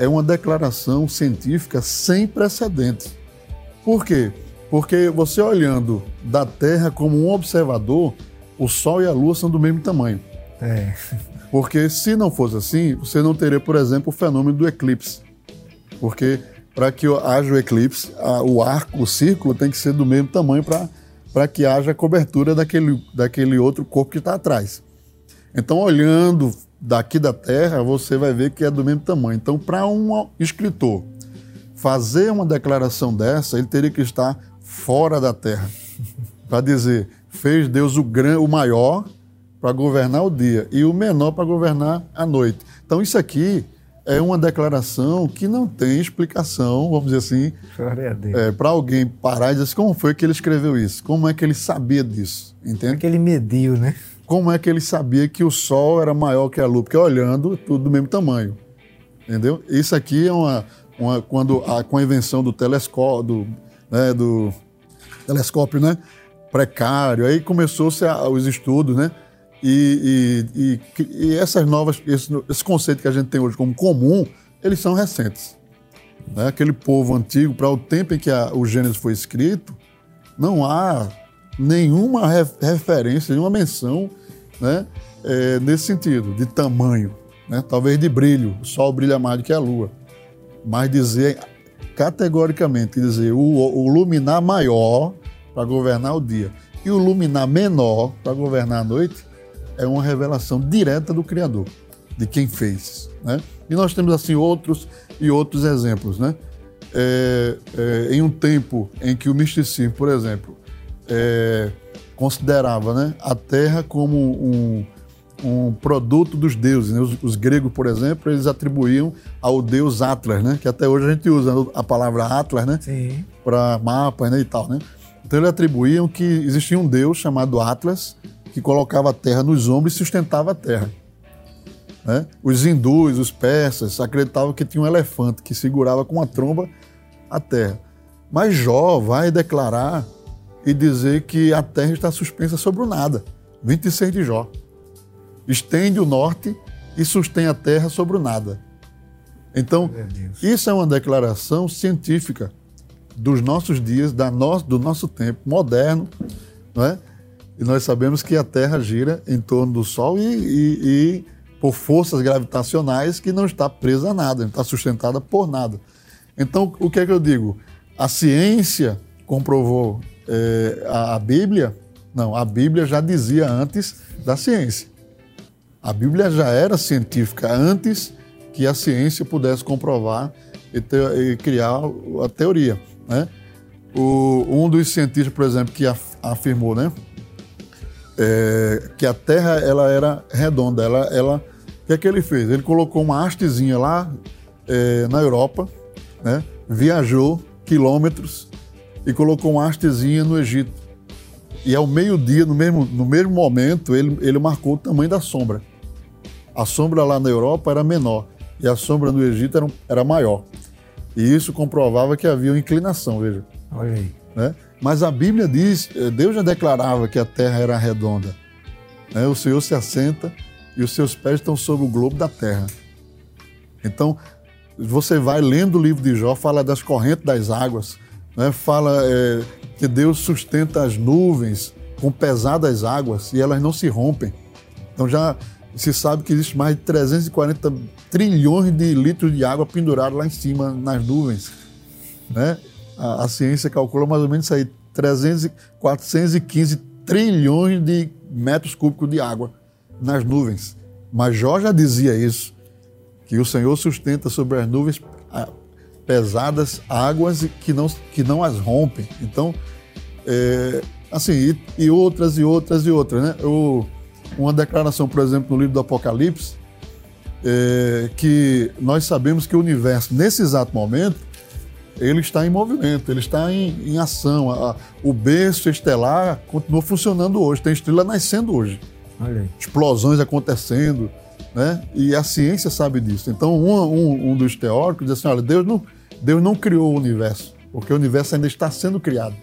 é uma declaração científica sem precedentes. Por quê? Porque você olhando da Terra como um observador, o Sol e a Lua são do mesmo tamanho. É. Porque se não fosse assim, você não teria, por exemplo, o fenômeno do eclipse. Porque para que haja o eclipse, a, o arco, o círculo tem que ser do mesmo tamanho para que haja cobertura daquele, daquele outro corpo que está atrás. Então, olhando daqui da Terra, você vai ver que é do mesmo tamanho. Então, para um escritor fazer uma declaração dessa, ele teria que estar fora da Terra. Para dizer, fez Deus o, gran, o maior para governar o dia e o menor para governar a noite. Então, isso aqui é uma declaração que não tem explicação, vamos dizer assim, é, para alguém parar e dizer assim, como foi que ele escreveu isso? Como é que ele sabia disso? Entende? Como é que ele mediu, né? Como é que ele sabia que o Sol era maior que a Lua? Porque olhando, tudo do mesmo tamanho. Entendeu? Isso aqui é uma. uma quando a, com a invenção do telescópio, do, né, do telescópio né, precário, aí começou-se os estudos, né? E, e, e, e essas novas, esse, esse, conceito que a gente tem hoje como comum, eles são recentes. Né? Aquele povo antigo, para o tempo em que a, o Gênesis foi escrito, não há nenhuma referência, nenhuma menção né, é, nesse sentido, de tamanho, né, talvez de brilho. O Sol brilha mais do que a Lua. Mas dizer categoricamente, dizer o, o luminar maior para governar o dia e o luminar menor para governar a noite é uma revelação direta do Criador, de quem fez. Né? E nós temos assim outros e outros exemplos. Né? É, é, em um tempo em que o misticismo, por exemplo, é, considerava né, a terra como um, um produto dos deuses. Né? Os, os, gregos, por exemplo, eles atribuíam ao deus Atlas, né? que até hoje a gente usa a palavra Atlas né? para mapas né? e tal. Né? Então eles atribuíam que existia um deus chamado Atlas que colocava a terra nos ombros e sustentava a terra. Né? Os hindus, os persas, acreditavam que tinha um elefante que segurava com a tromba a terra. Mas Jó vai declarar e dizer que a terra está suspensa sobre o nada. 26 de Jó. Estende o norte e sustém a terra sobre o nada. Então, isso é uma declaração científica dos nossos dias, da no, do nosso tempo moderno, não é? E nós sabemos que a Terra gira em torno do Sol e, e, e por forças gravitacionais que não está presa a nada, não está sustentada por nada. Então, o que é que eu digo? A ciência comprovou é, a, a Bíblia, não, a Bíblia já dizia antes da ciência. A Bíblia já era científica antes que a ciência pudesse comprovar e, ter, e criar a teoria. Né? O, um dos cientistas, por exemplo, que afirmou né, é, que a Terra ela era redonda, ela, ela, o que é que ele fez? Ele colocou uma hastezinha lá é, na Europa, né, viajou quilômetros e colocou uma hastezinha no Egito. E ao meio-dia, no mesmo, no mesmo momento, ele, ele marcou o tamanho da sombra. A sombra lá na Europa era menor e a sombra no Egito era, era maior. E isso comprovava que havia uma inclinação, veja. Olha aí. Né? Mas a Bíblia diz, eh, Deus já declarava que a terra era redonda. Né? O Senhor se assenta e os seus pés estão sobre o globo da terra. Então, você vai lendo o livro de Jó, fala das correntes das águas, né, fala é, que Deus sustenta as nuvens com pesadas águas e elas não se rompem. Então já se sabe que existe mais de 340 trilhões de litros de água pendurados lá em cima, nas nuvens. Né? A, a ciência calcula mais ou menos isso aí, 300, 415 trilhões de metros cúbicos de água nas nuvens. Mas Jó já dizia isso, que o Senhor sustenta sobre as nuvens pesadas águas que não, que não as rompem. Então, é, assim, e, e, outras e outras e outras, né? Eu, uma declaração, por exemplo, no livro do Apocalipse, é, que nós sabemos que o universo, nesse exato momento, ele está em movimento, ele está em, em ação. A, o berço estelar continua funcionando hoje, tem estrela nascendo hoje. Explosões acontecendo, né? E a ciência sabe disso. Então, um, um, um dos teóricos diz assim: olha, Deus não, Deus não criou o universo, porque o universo ainda está sendo criado.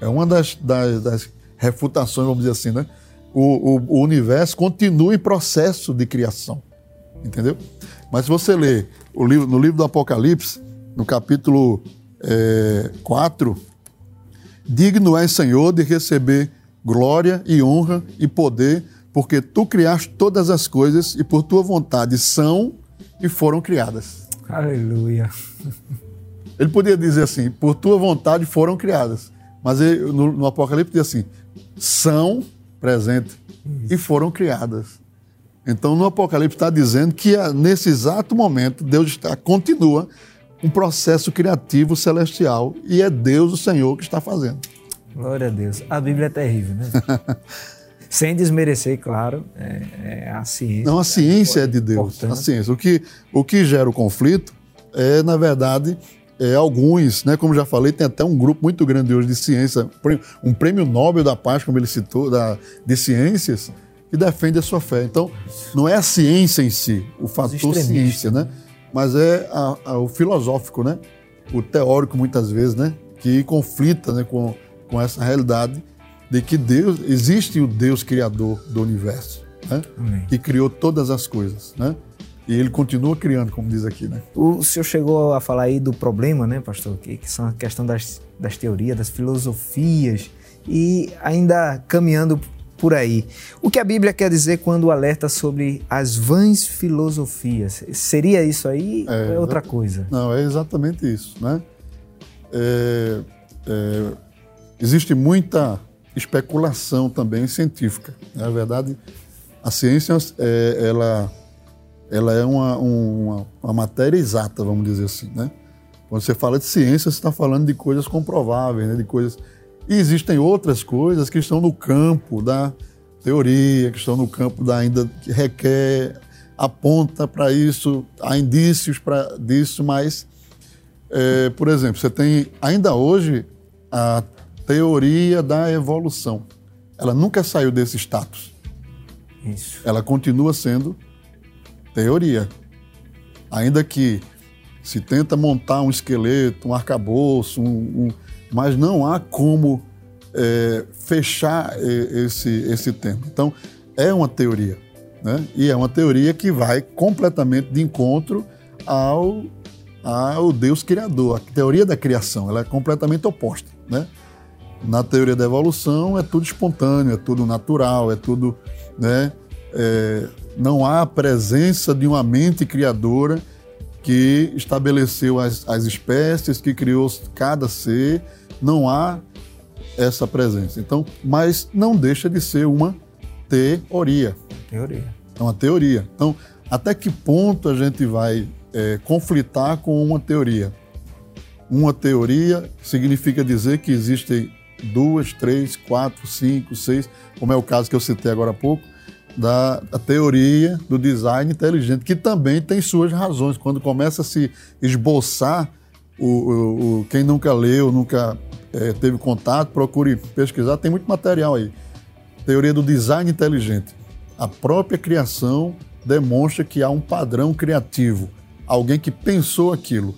É uma das, das, das refutações, vamos dizer assim, né? O, o, o, universo continua em processo de criação, entendeu? Mas se você ler o livro, no livro do Apocalipse, no capítulo é, 4, digno és, Senhor, de receber glória e honra e poder, porque tu criaste todas as coisas e por tua vontade são e foram criadas. Aleluia. Ele podia dizer assim, por tua vontade foram criadas. Mas ele, no, no, Apocalipse diz assim, são presente e foram criadas. Então no Apocalipse está dizendo que nesse exato momento Deus está, continua um processo criativo celestial e é Deus o Senhor que está fazendo. Glória a Deus. A Bíblia é terrível, né? Sem desmerecer, claro, é, é a ciência. Não, a ciência é de Deus. A ciência. O que, o que gera o conflito é, na verdade, é, alguns, né, como já falei, tem até um grupo muito grande hoje de ciência, um prêmio Nobel da Paz, como ele citou, da, de ciências, que defende a sua fé. Então, não é a ciência em si, o fator ciência, né? mas é a, a, o filosófico, né? O teórico, muitas vezes, né? Que conflita né? com, com essa realidade de que Deus, existe o Deus criador do universo, né? Que criou todas as coisas, né? E ele continua criando, como diz aqui, né? O senhor chegou a falar aí do problema, né, pastor? Que, que são a questão das, das teorias, das filosofias. E ainda caminhando por aí. O que a Bíblia quer dizer quando alerta sobre as vãs filosofias? Seria isso aí é, ou é outra coisa? Não, é exatamente isso. Né? É, é, existe muita especulação também científica. Na verdade, a ciência é, ela, ela é uma, uma, uma, matéria exata, vamos dizer assim. Né? Quando você fala de ciência, você está falando de coisas comprováveis, né? de coisas e existem outras coisas que estão no campo da teoria, que estão no campo da ainda que requer, aponta para isso, há indícios para disso, mas, é, por exemplo, você tem ainda hoje a teoria da evolução. Ela nunca saiu desse status. Isso. Ela continua sendo teoria. Ainda que se tenta montar um esqueleto, um arcabouço, um, um mas não há como é, fechar esse, esse tema. Então, é uma teoria, né? e é uma teoria que vai completamente de encontro ao, ao Deus Criador. A teoria da criação ela é completamente oposta. Né? Na teoria da evolução é tudo espontâneo, é tudo natural, é tudo. Né? É, não há a presença de uma mente criadora que estabeleceu as, as espécies, que criou cada ser não há essa presença. Então, mas não deixa de ser uma teoria. Teoria. É uma teoria. Então, até que ponto a gente vai é, conflitar com uma teoria? Uma teoria significa dizer que existem duas, três, quatro, cinco, seis, como é o caso que eu citei agora há pouco, da teoria do design inteligente, que também tem suas razões. Quando começa a se esboçar o, o, o quem nunca leu, nunca é, teve contato, procure pesquisar, tem muito material aí. Teoria do design inteligente. A própria criação demonstra que há um padrão criativo, alguém que pensou aquilo,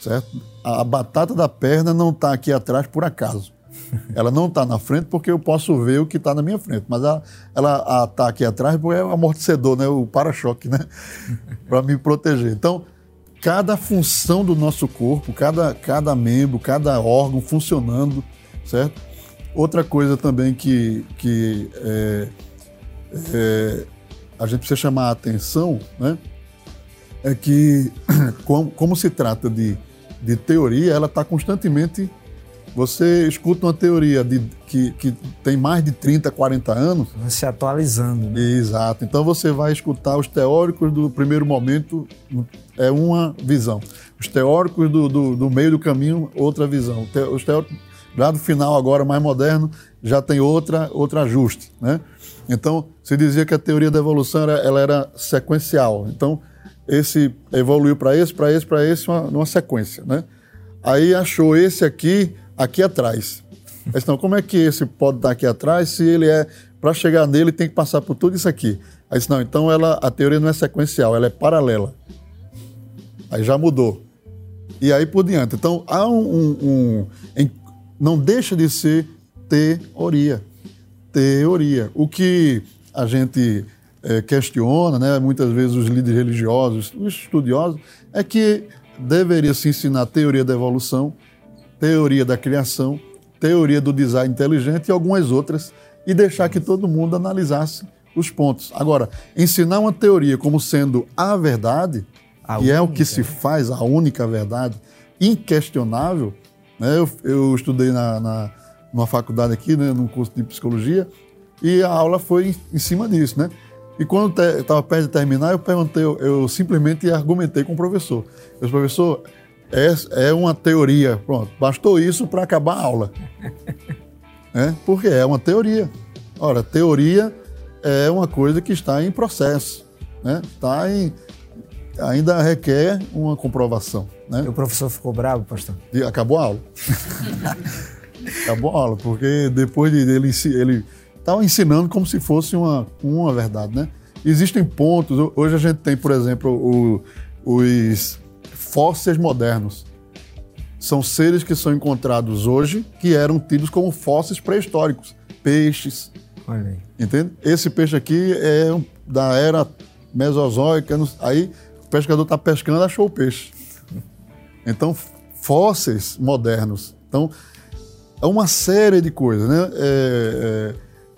certo? A, a batata da perna não está aqui atrás por acaso. Ela não está na frente porque eu posso ver o que está na minha frente, mas ela está aqui atrás porque é o amortecedor, né? o para-choque, né? para me proteger. Então, cada função do nosso corpo, cada, cada membro, cada órgão funcionando, certo? Outra coisa também que, que é, é, a gente precisa chamar a atenção, né? É que, como, como se trata de, de teoria, ela está constantemente. Você escuta uma teoria de, que, que tem mais de 30, 40 anos. Se atualizando. Né? Exato. Então você vai escutar os teóricos do primeiro momento, é uma visão. Os teóricos do, do, do meio do caminho, outra visão. Os teóricos lá do final, agora mais moderno, já tem outra, outro ajuste. Né? Então, se dizia que a teoria da evolução era, ela era sequencial. Então, esse evoluiu para esse, para esse, para esse, uma, numa sequência. Né? Aí achou esse aqui, aqui atrás. Então, como é que esse pode estar aqui atrás se ele é. Para chegar nele, tem que passar por tudo isso aqui. Aí disse, não, então ela, a teoria não é sequencial, ela é paralela. Aí já mudou. E aí por diante. Então, há um, um, um não deixa de ser teoria teoria. O que a gente é, questiona, né, muitas vezes os líderes religiosos, os estudiosos, é que deveria se ensinar teoria da evolução, teoria da criação, teoria do design inteligente e algumas outras, e deixar que todo mundo analisasse os pontos. Agora, ensinar uma teoria como sendo a verdade, a e única. é o que se faz, a única verdade, inquestionável, né? eu, eu estudei na, na numa faculdade aqui, né, num curso de psicologia, e a aula foi em, em cima disso, né? E quando estava perto de terminar, eu perguntei, eu, eu, simplesmente argumentei com o professor. Eu disse, professor, é, é uma teoria, pronto, bastou isso para acabar a aula. é, porque é uma teoria. Ora, teoria é uma coisa que está em processo, né? Está em, ainda requer uma comprovação. Né? E o professor ficou bravo, pastor? E acabou a aula. Acabou a aula, porque depois de, ele ele estava ensinando como se fosse uma, uma verdade, né? Existem pontos, hoje a gente tem, por exemplo, o, os fósseis modernos. São seres que são encontrados hoje que eram tidos como fósseis pré-históricos, peixes. Olha aí. Entende? Esse peixe aqui é da era mesozoica, aí o pescador está pescando achou o peixe. Então, fósseis modernos. Então, é uma série de coisas né? É, é,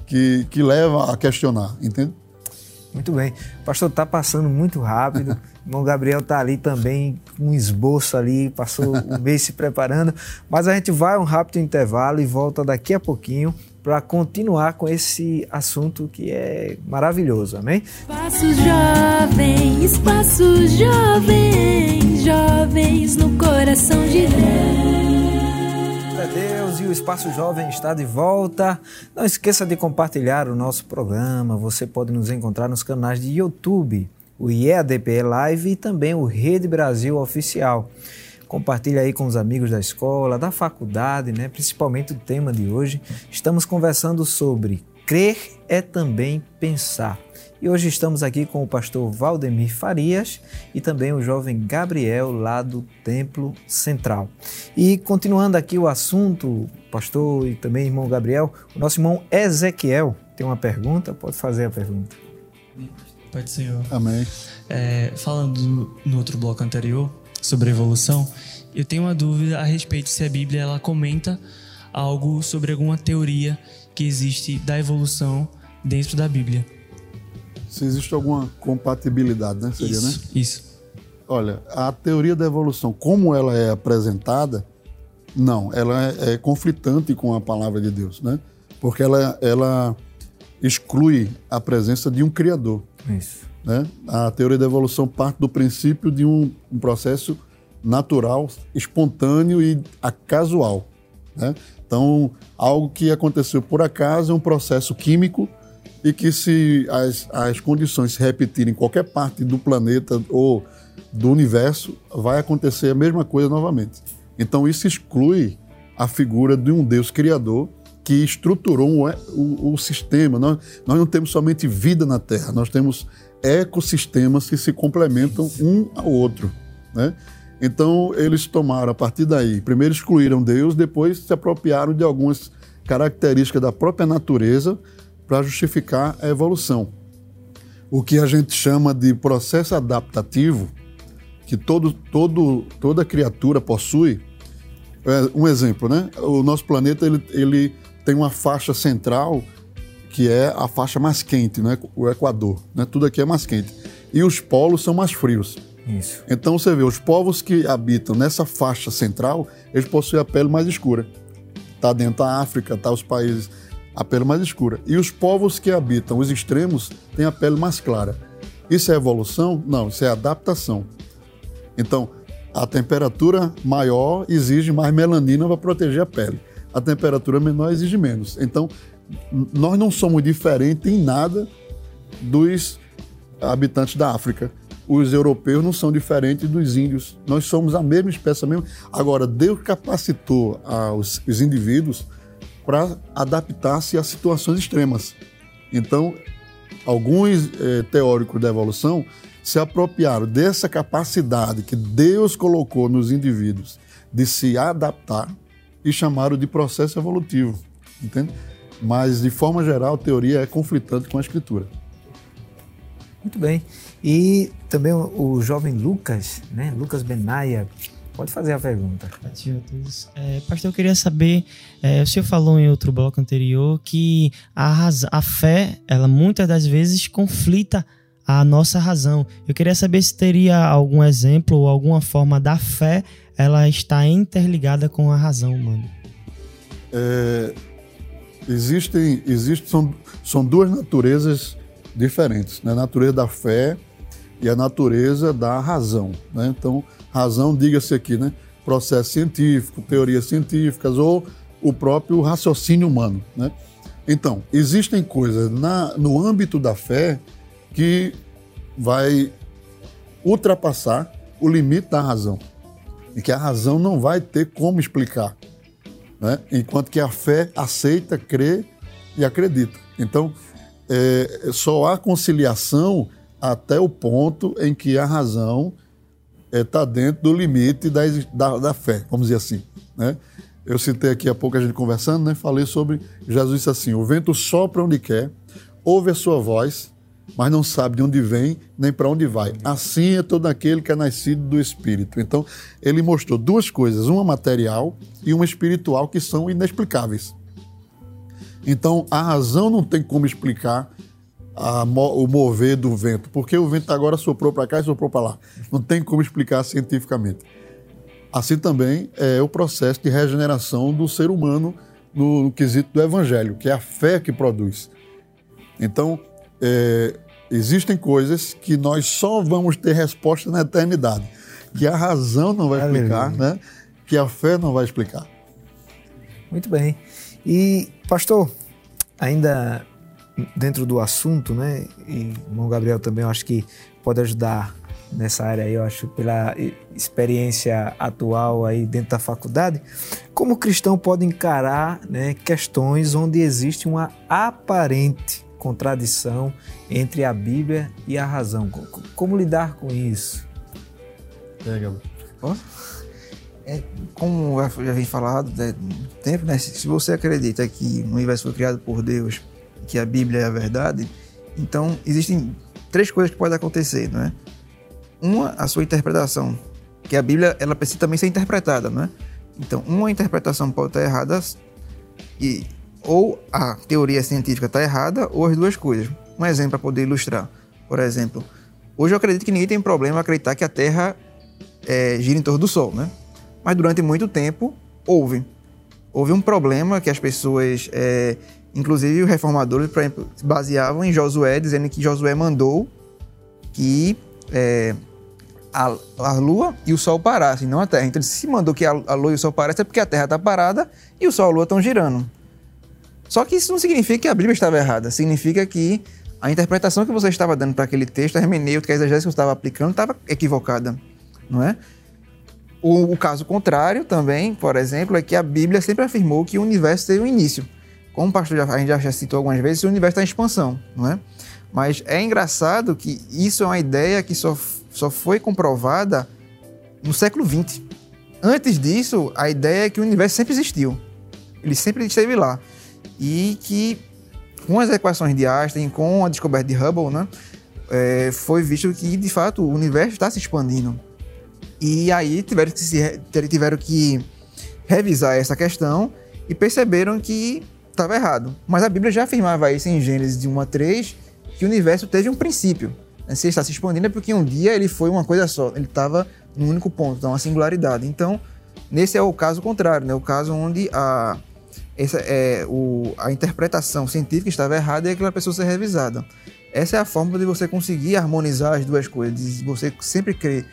que, que leva a questionar, entende? Muito bem. Pastor, está passando muito rápido. O irmão Gabriel está ali também, com um esboço ali, passou um mês se preparando. Mas a gente vai um rápido intervalo e volta daqui a pouquinho para continuar com esse assunto que é maravilhoso, amém? Passos jovens, passos jovens, jovens no coração de Deus a Deus e o Espaço Jovem está de volta. Não esqueça de compartilhar o nosso programa. Você pode nos encontrar nos canais de YouTube, o IEADP Live e também o Rede Brasil Oficial. Compartilhe aí com os amigos da escola, da faculdade, né? principalmente o tema de hoje. Estamos conversando sobre crer é também pensar. E hoje estamos aqui com o pastor Valdemir Farias e também o jovem Gabriel, lá do Templo Central. E continuando aqui o assunto, pastor e também irmão Gabriel, o nosso irmão Ezequiel tem uma pergunta, pode fazer a pergunta. Pode Senhor. Amém. É, falando no outro bloco anterior sobre a evolução, eu tenho uma dúvida a respeito se a Bíblia ela comenta algo sobre alguma teoria que existe da evolução dentro da Bíblia se existe alguma compatibilidade, né? Seria, isso, né? Isso. Olha, a teoria da evolução, como ela é apresentada, não, ela é, é conflitante com a palavra de Deus, né? Porque ela, ela exclui a presença de um Criador. Isso. Né? A teoria da evolução parte do princípio de um, um processo natural, espontâneo e casual. Né? Então, algo que aconteceu por acaso é um processo químico e que se as, as condições se repetirem em qualquer parte do planeta ou do universo, vai acontecer a mesma coisa novamente. Então isso exclui a figura de um Deus criador que estruturou o, o, o sistema. Nós, nós não temos somente vida na Terra, nós temos ecossistemas que se complementam um ao outro. Né? Então eles tomaram a partir daí, primeiro excluíram Deus, depois se apropriaram de algumas características da própria natureza para justificar a evolução. O que a gente chama de processo adaptativo, que todo, todo, toda criatura possui. É, um exemplo, né? O nosso planeta ele, ele tem uma faixa central que é a faixa mais quente, né? o Equador. Né? Tudo aqui é mais quente. E os polos são mais frios. Isso. Então você vê, os povos que habitam nessa faixa central, eles possuem a pele mais escura. Tá dentro da África, tá os países a pele mais escura. E os povos que habitam os extremos têm a pele mais clara. Isso é evolução? Não, isso é adaptação. Então, a temperatura maior exige mais melanina para proteger a pele. A temperatura menor exige menos. Então, nós não somos diferentes em nada dos habitantes da África. Os europeus não são diferentes dos índios. Nós somos a mesma espécie mesmo. Agora, Deus capacitou os, os indivíduos para adaptar-se a situações extremas. Então, alguns eh, teóricos da evolução se apropriaram dessa capacidade que Deus colocou nos indivíduos de se adaptar e chamaram de processo evolutivo, entende? Mas, de forma geral, a teoria é conflitante com a escritura. Muito bem. E também o, o jovem Lucas, né? Lucas Benaia, pode fazer a pergunta. É, pastor, eu queria saber, é, o senhor falou em outro bloco anterior que a, a fé, ela muitas das vezes conflita a nossa razão. Eu queria saber se teria algum exemplo ou alguma forma da fé ela está interligada com a razão humana. É, existem, existem são, são duas naturezas diferentes, né? a natureza da fé e a natureza da razão. Né? Então, razão, diga-se aqui, né? processo científico, teorias científicas ou o próprio raciocínio humano. Né? Então, existem coisas na, no âmbito da fé que vai ultrapassar o limite da razão e que a razão não vai ter como explicar, né? enquanto que a fé aceita, crê e acredita. Então, é, só há conciliação até o ponto em que a razão está é, dentro do limite da, da, da, fé, vamos dizer assim. Né? Eu citei aqui há pouco a gente conversando, né? falei sobre Jesus disse assim: o vento sopra onde quer, ouve a sua voz, mas não sabe de onde vem nem para onde vai. Assim é todo aquele que é nascido do Espírito. Então, ele mostrou duas coisas, uma material e uma espiritual, que são inexplicáveis. Então, a razão não tem como explicar a, o mover do vento, porque o vento agora soprou para cá e soprou para lá. Não tem como explicar cientificamente. Assim também é o processo de regeneração do ser humano no, no quesito do evangelho, que é a fé que produz. Então, é, existem coisas que nós só vamos ter resposta na eternidade, que a razão não vai explicar, né? que a fé não vai explicar. Muito bem. E, pastor, ainda dentro do assunto, né? E o irmão Gabriel também, eu acho que pode ajudar nessa área aí, eu acho, pela experiência atual aí dentro da faculdade, como o cristão pode encarar né, questões onde existe uma aparente contradição entre a Bíblia e a razão. Como lidar com isso? É. É, como eu já vim falado né, tempo, né, se você acredita que o universo foi criado por Deus, que a Bíblia é a verdade, então existem três coisas que podem acontecer, não é? Uma, a sua interpretação, que a Bíblia ela precisa também ser interpretada, não é? Então, uma interpretação pode estar errada e ou a teoria científica está errada ou as duas coisas. Um exemplo para poder ilustrar. Por exemplo, hoje eu acredito que ninguém tem problema acreditar que a Terra é, gira em torno do Sol, né? Mas durante muito tempo houve. Houve um problema que as pessoas, é, inclusive os reformadores, por exemplo, se baseavam em Josué, dizendo que Josué mandou que é, a, a, Lua e o Sol parassem, não a Terra. Então, se mandou que a, a Lua e o Sol parassem, é porque a Terra está parada e o Sol e a Lua estão girando. Só que isso não significa que a Bíblia estava errada. Significa que a interpretação que você estava dando para aquele texto, a hermenêutica, a exegese que você estava aplicando, estava equivocada, não é? O, o, caso contrário também, por exemplo, é que a Bíblia sempre afirmou que o universo tem um início. Como o pastor já, a gente já citou algumas vezes, o universo está em expansão, não é? Mas é engraçado que isso é uma ideia que só, só foi comprovada no século XX. Antes disso, a ideia é que o universo sempre existiu. Ele sempre esteve lá e que com as equações de Einstein, com a descoberta de Hubble, né, é, foi visto que de fato o universo está se expandindo. E aí tiveram que, se, tiveram que revisar essa questão e perceberam que estava errado. Mas a Bíblia já afirmava isso em Gênesis de 1 a 3, que o universo teve um princípio. Né? Se está se expandindo é porque um dia ele foi uma coisa só, ele estava num único ponto, então uma singularidade. Então, nesse é o caso contrário, né? o caso onde a, essa, é, o, a interpretação científica estava errada e aquela pessoa ser revisada. Essa é a forma de você conseguir harmonizar as duas coisas, de você sempre crer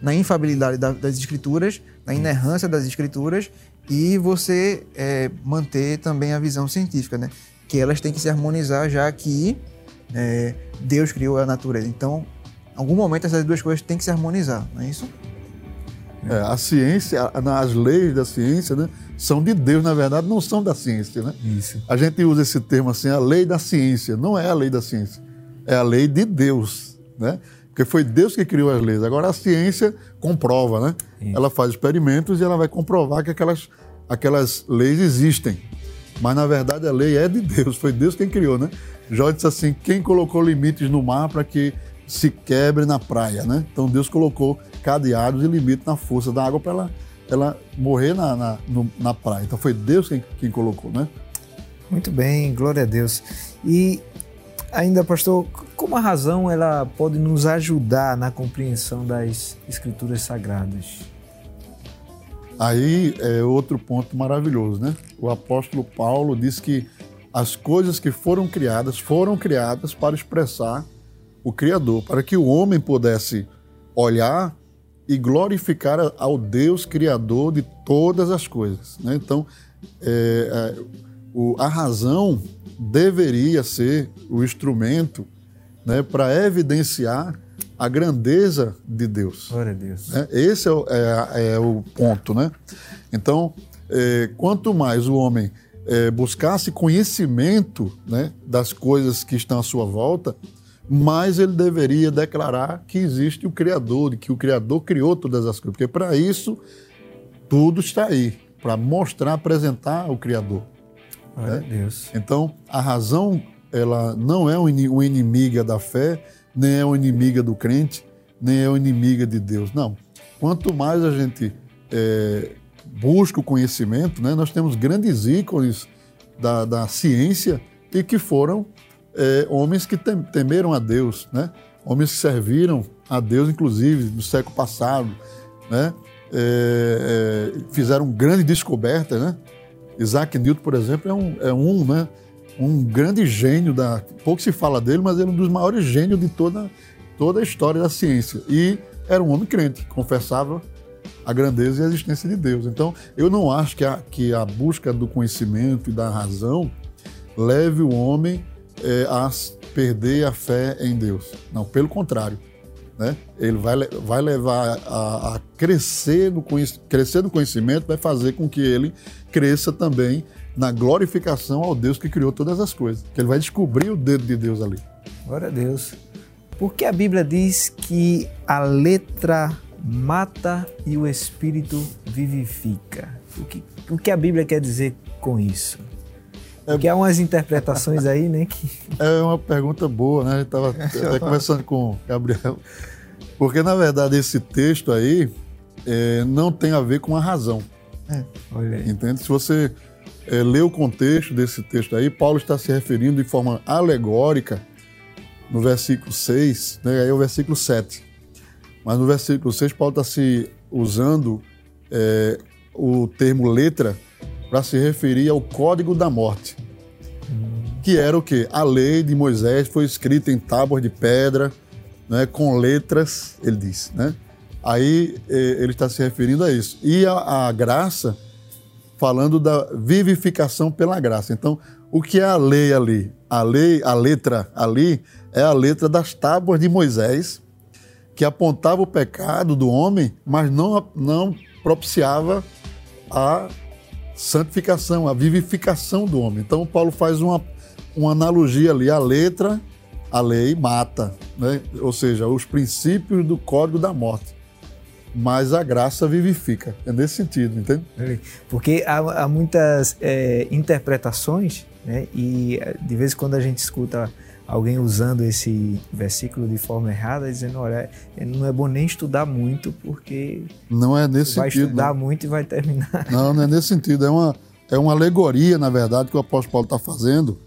na infabilidade das escrituras, na inerrância das escrituras e você é, manter também a visão científica, né? Que elas têm que se harmonizar já que é, Deus criou a natureza. Então, em algum momento essas duas coisas têm que se harmonizar, não é isso? É, a ciência, as leis da ciência, né, são de Deus, na verdade, não são da ciência, né? Isso. A gente usa esse termo assim, a lei da ciência. Não é a lei da ciência, é a lei de Deus, né? Porque foi Deus que criou as leis. Agora a ciência comprova, né? Isso. Ela faz experimentos e ela vai comprovar que aquelas, aquelas leis existem. Mas na verdade a lei é de Deus, foi Deus quem criou, né? Jó disse assim: quem colocou limites no mar para que se quebre na praia, né? Então Deus colocou cadeados e limites na força da água para ela, ela morrer na, na, no, na praia. Então foi Deus quem, quem colocou, né? Muito bem, glória a Deus. E ainda, pastor, como a razão ela pode nos ajudar na compreensão das escrituras sagradas? Aí é outro ponto maravilhoso, né? O apóstolo Paulo diz que as coisas que foram criadas foram criadas para expressar o Criador, para que o homem pudesse olhar e glorificar ao Deus Criador de todas as coisas. Né? Então, é, é, o, a razão deveria ser o instrumento né, para evidenciar a grandeza de Deus. Glória a Deus. Né? Esse é, é, é, o ponto. Né? Então, é, quanto mais o homem é, buscasse conhecimento né, das coisas que estão à sua volta, mais ele deveria declarar que existe o Criador, que o Criador criou todas as coisas. Porque para isso, tudo está aí, para mostrar, apresentar o Criador. Né? Deus. Então, a razão ela não é uma inimiga da fé, nem é uma inimiga do crente, nem é uma inimiga de Deus. Não. Quanto mais a gente é, busca o conhecimento, né, nós temos grandes ícones da, da ciência e que foram é, homens que tem, temeram a Deus, né? homens que serviram a Deus, inclusive, no século passado, né? É, é, fizeram grande descoberta, né? Isaac Newton, por exemplo, é um, é um né? um grande gênio da. Pouco se fala dele, mas ele é um dos maiores gênios de toda, toda a história da ciência. E era um homem crente, confessava a grandeza e a existência de Deus. Então, eu não acho que a, que a busca do conhecimento e da razão leve o homem é, a perder a fé em Deus. Não, pelo contrário. Né? Ele vai, vai levar a, a crescer, no, crescer no conhecimento, vai fazer com que ele cresça também na glorificação ao Deus que criou todas as coisas. Que ele vai descobrir o dedo de Deus ali. Glória a Deus. Porque a Bíblia diz que a letra mata e o espírito vivifica. O que, o que a Bíblia quer dizer com isso? É Porque há umas interpretações aí, né? Que... É uma pergunta boa, né? A gente estava até conversando com o Gabriel. Porque, na verdade, esse texto aí é, não tem a ver com a razão. É, Entende? Se você é, ler o contexto desse texto aí, Paulo está se referindo de forma alegórica no versículo 6, né? aí é o versículo 7. Mas no versículo 6, Paulo está se usando é, o termo letra para se referir ao código da morte. Que era o quê? A lei de Moisés foi escrita em tábuas de pedra, né, com letras, ele diz. Né? Aí é, ele está se referindo a isso. E a, a graça, falando da vivificação pela graça. Então, o que é a lei ali? A lei, a letra ali, é a letra das tábuas de Moisés, que apontava o pecado do homem, mas não, não propiciava a santificação, a vivificação do homem. Então, Paulo faz uma, uma analogia ali. A letra, a lei mata, né? ou seja, os princípios do código da morte. Mas a graça vivifica. É nesse sentido, entende? Porque há, há muitas é, interpretações, né? e de vez em quando a gente escuta alguém usando esse versículo de forma errada, dizendo, olha, não é bom nem estudar muito, porque não é nesse vai sentido, estudar não. muito e vai terminar. Não, não é nesse sentido. É uma, é uma alegoria, na verdade, que o apóstolo Paulo está fazendo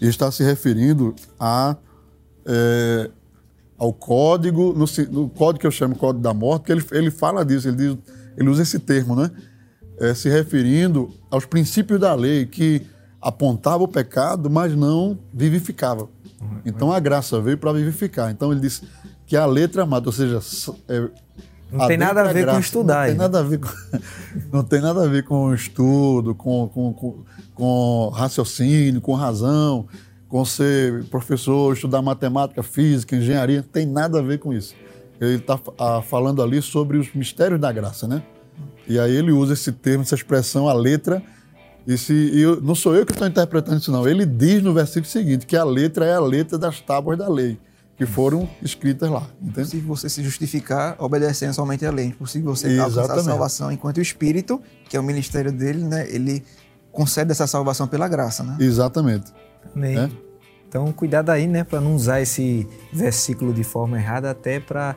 e está se referindo a, é, ao código, no, no, código que eu chamo código da morte, que ele, ele fala disso, ele, diz, ele usa esse termo, né? É, se referindo aos princípios da lei que apontava o pecado, mas não vivificava. Então a graça veio para vivificar. Então ele diz que a letra mata, ou seja, é, não tem nada a ver graça, com estudar. Não tem nada a ver com, não tem nada a ver com estudo, com, com, com, com raciocínio, com razão, com ser professor, estudar matemática, física, engenharia. Não tem nada a ver com isso. Ele está ah, falando ali sobre os mistérios da graça, né? E aí ele usa esse termo, essa expressão, a letra. E, se, eu, não sou eu que estou interpretando isso, não. Ele diz no versículo seguinte que a letra é a letra das tábuas da lei que foram escritas lá. Entende? É impossível você se justificar obedecendo somente a lei. É impossível você Exatamente. alcançar a salvação enquanto o Espírito, que é o ministério dele, né, ele concede essa salvação pela graça. Né? Exatamente. Amém. É? Então, cuidado aí, né, para não usar esse versículo de forma errada, até para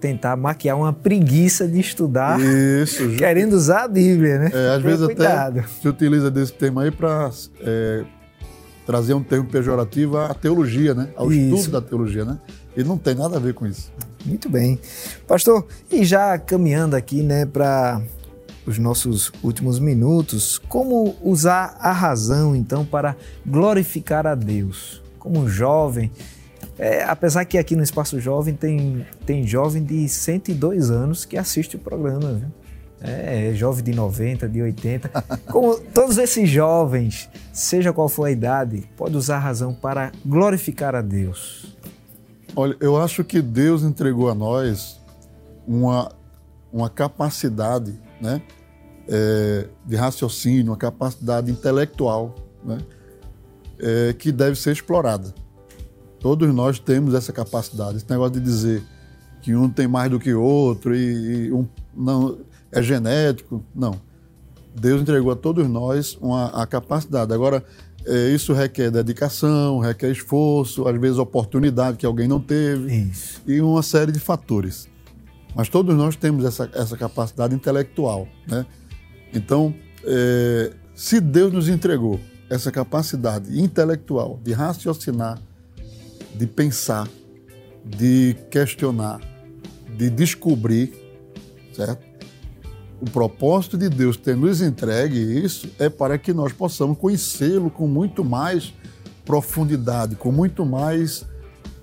tentar maquiar uma preguiça de estudar, Isso, querendo usar a Bíblia, né? É, às vezes cuidado. até se utiliza desse tema aí para é, trazer um termo pejorativo à teologia, né? Ao isso. estudo da teologia, né? E não tem nada a ver com isso. Muito bem. Pastor, e já caminhando aqui, né, para os nossos últimos minutos, como usar a razão, então, para glorificar a Deus? Como jovem, é, apesar que aqui no Espaço Jovem tem, tem jovem de 102 anos que assiste o programa, viu? É, jovem de 90, de 80. Como todos esses jovens, seja qual for a idade, pode usar a razão para glorificar a Deus. Olha, eu acho que Deus entregou a nós uma, uma capacidade né, é, de raciocínio, uma capacidade intelectual né, é, que deve ser explorada. Todos nós temos essa capacidade. Esse negócio de dizer que um tem mais do que outro e, e um não é genético. Não. Deus entregou a todos nós uma, a capacidade. Agora, é, isso requer dedicação, requer esforço, às vezes oportunidade que alguém não teve isso. e uma série de fatores. Mas todos nós temos essa, essa capacidade intelectual. Né? Então, é, se Deus nos entregou essa capacidade intelectual de raciocinar, de pensar, de questionar, de descobrir, certo? o propósito de Deus ter nos entregue isso é para que nós possamos conhecê-lo com muito mais profundidade, com muito mais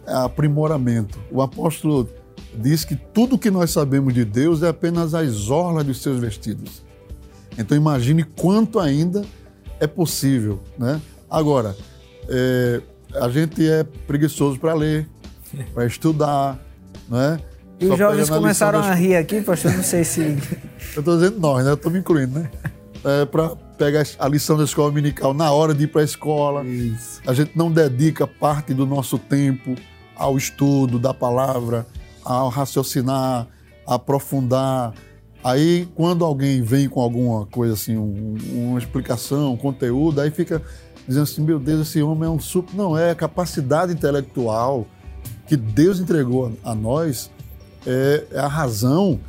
aprimoramento. O apóstolo diz que tudo que nós sabemos de Deus é apenas as orlas dos seus vestidos. Então imagine quanto ainda é possível, né? Agora, é, a gente é preguiçoso para ler, para estudar, né? E os jovens começaram a rir aqui, pastor, não sei se. Eu estou dizendo nós, né? Eu estou me incluindo, né? É, para pegar a lição da escola dominical na hora de ir para a escola. Isso. A gente não dedica parte do nosso tempo ao estudo da palavra, ao raciocinar, a aprofundar. Aí, quando alguém vem com alguma coisa assim, um, uma explicação, um conteúdo, aí fica dizendo assim: meu Deus, esse homem é um super. Não, é a capacidade intelectual que Deus entregou a nós é, a razão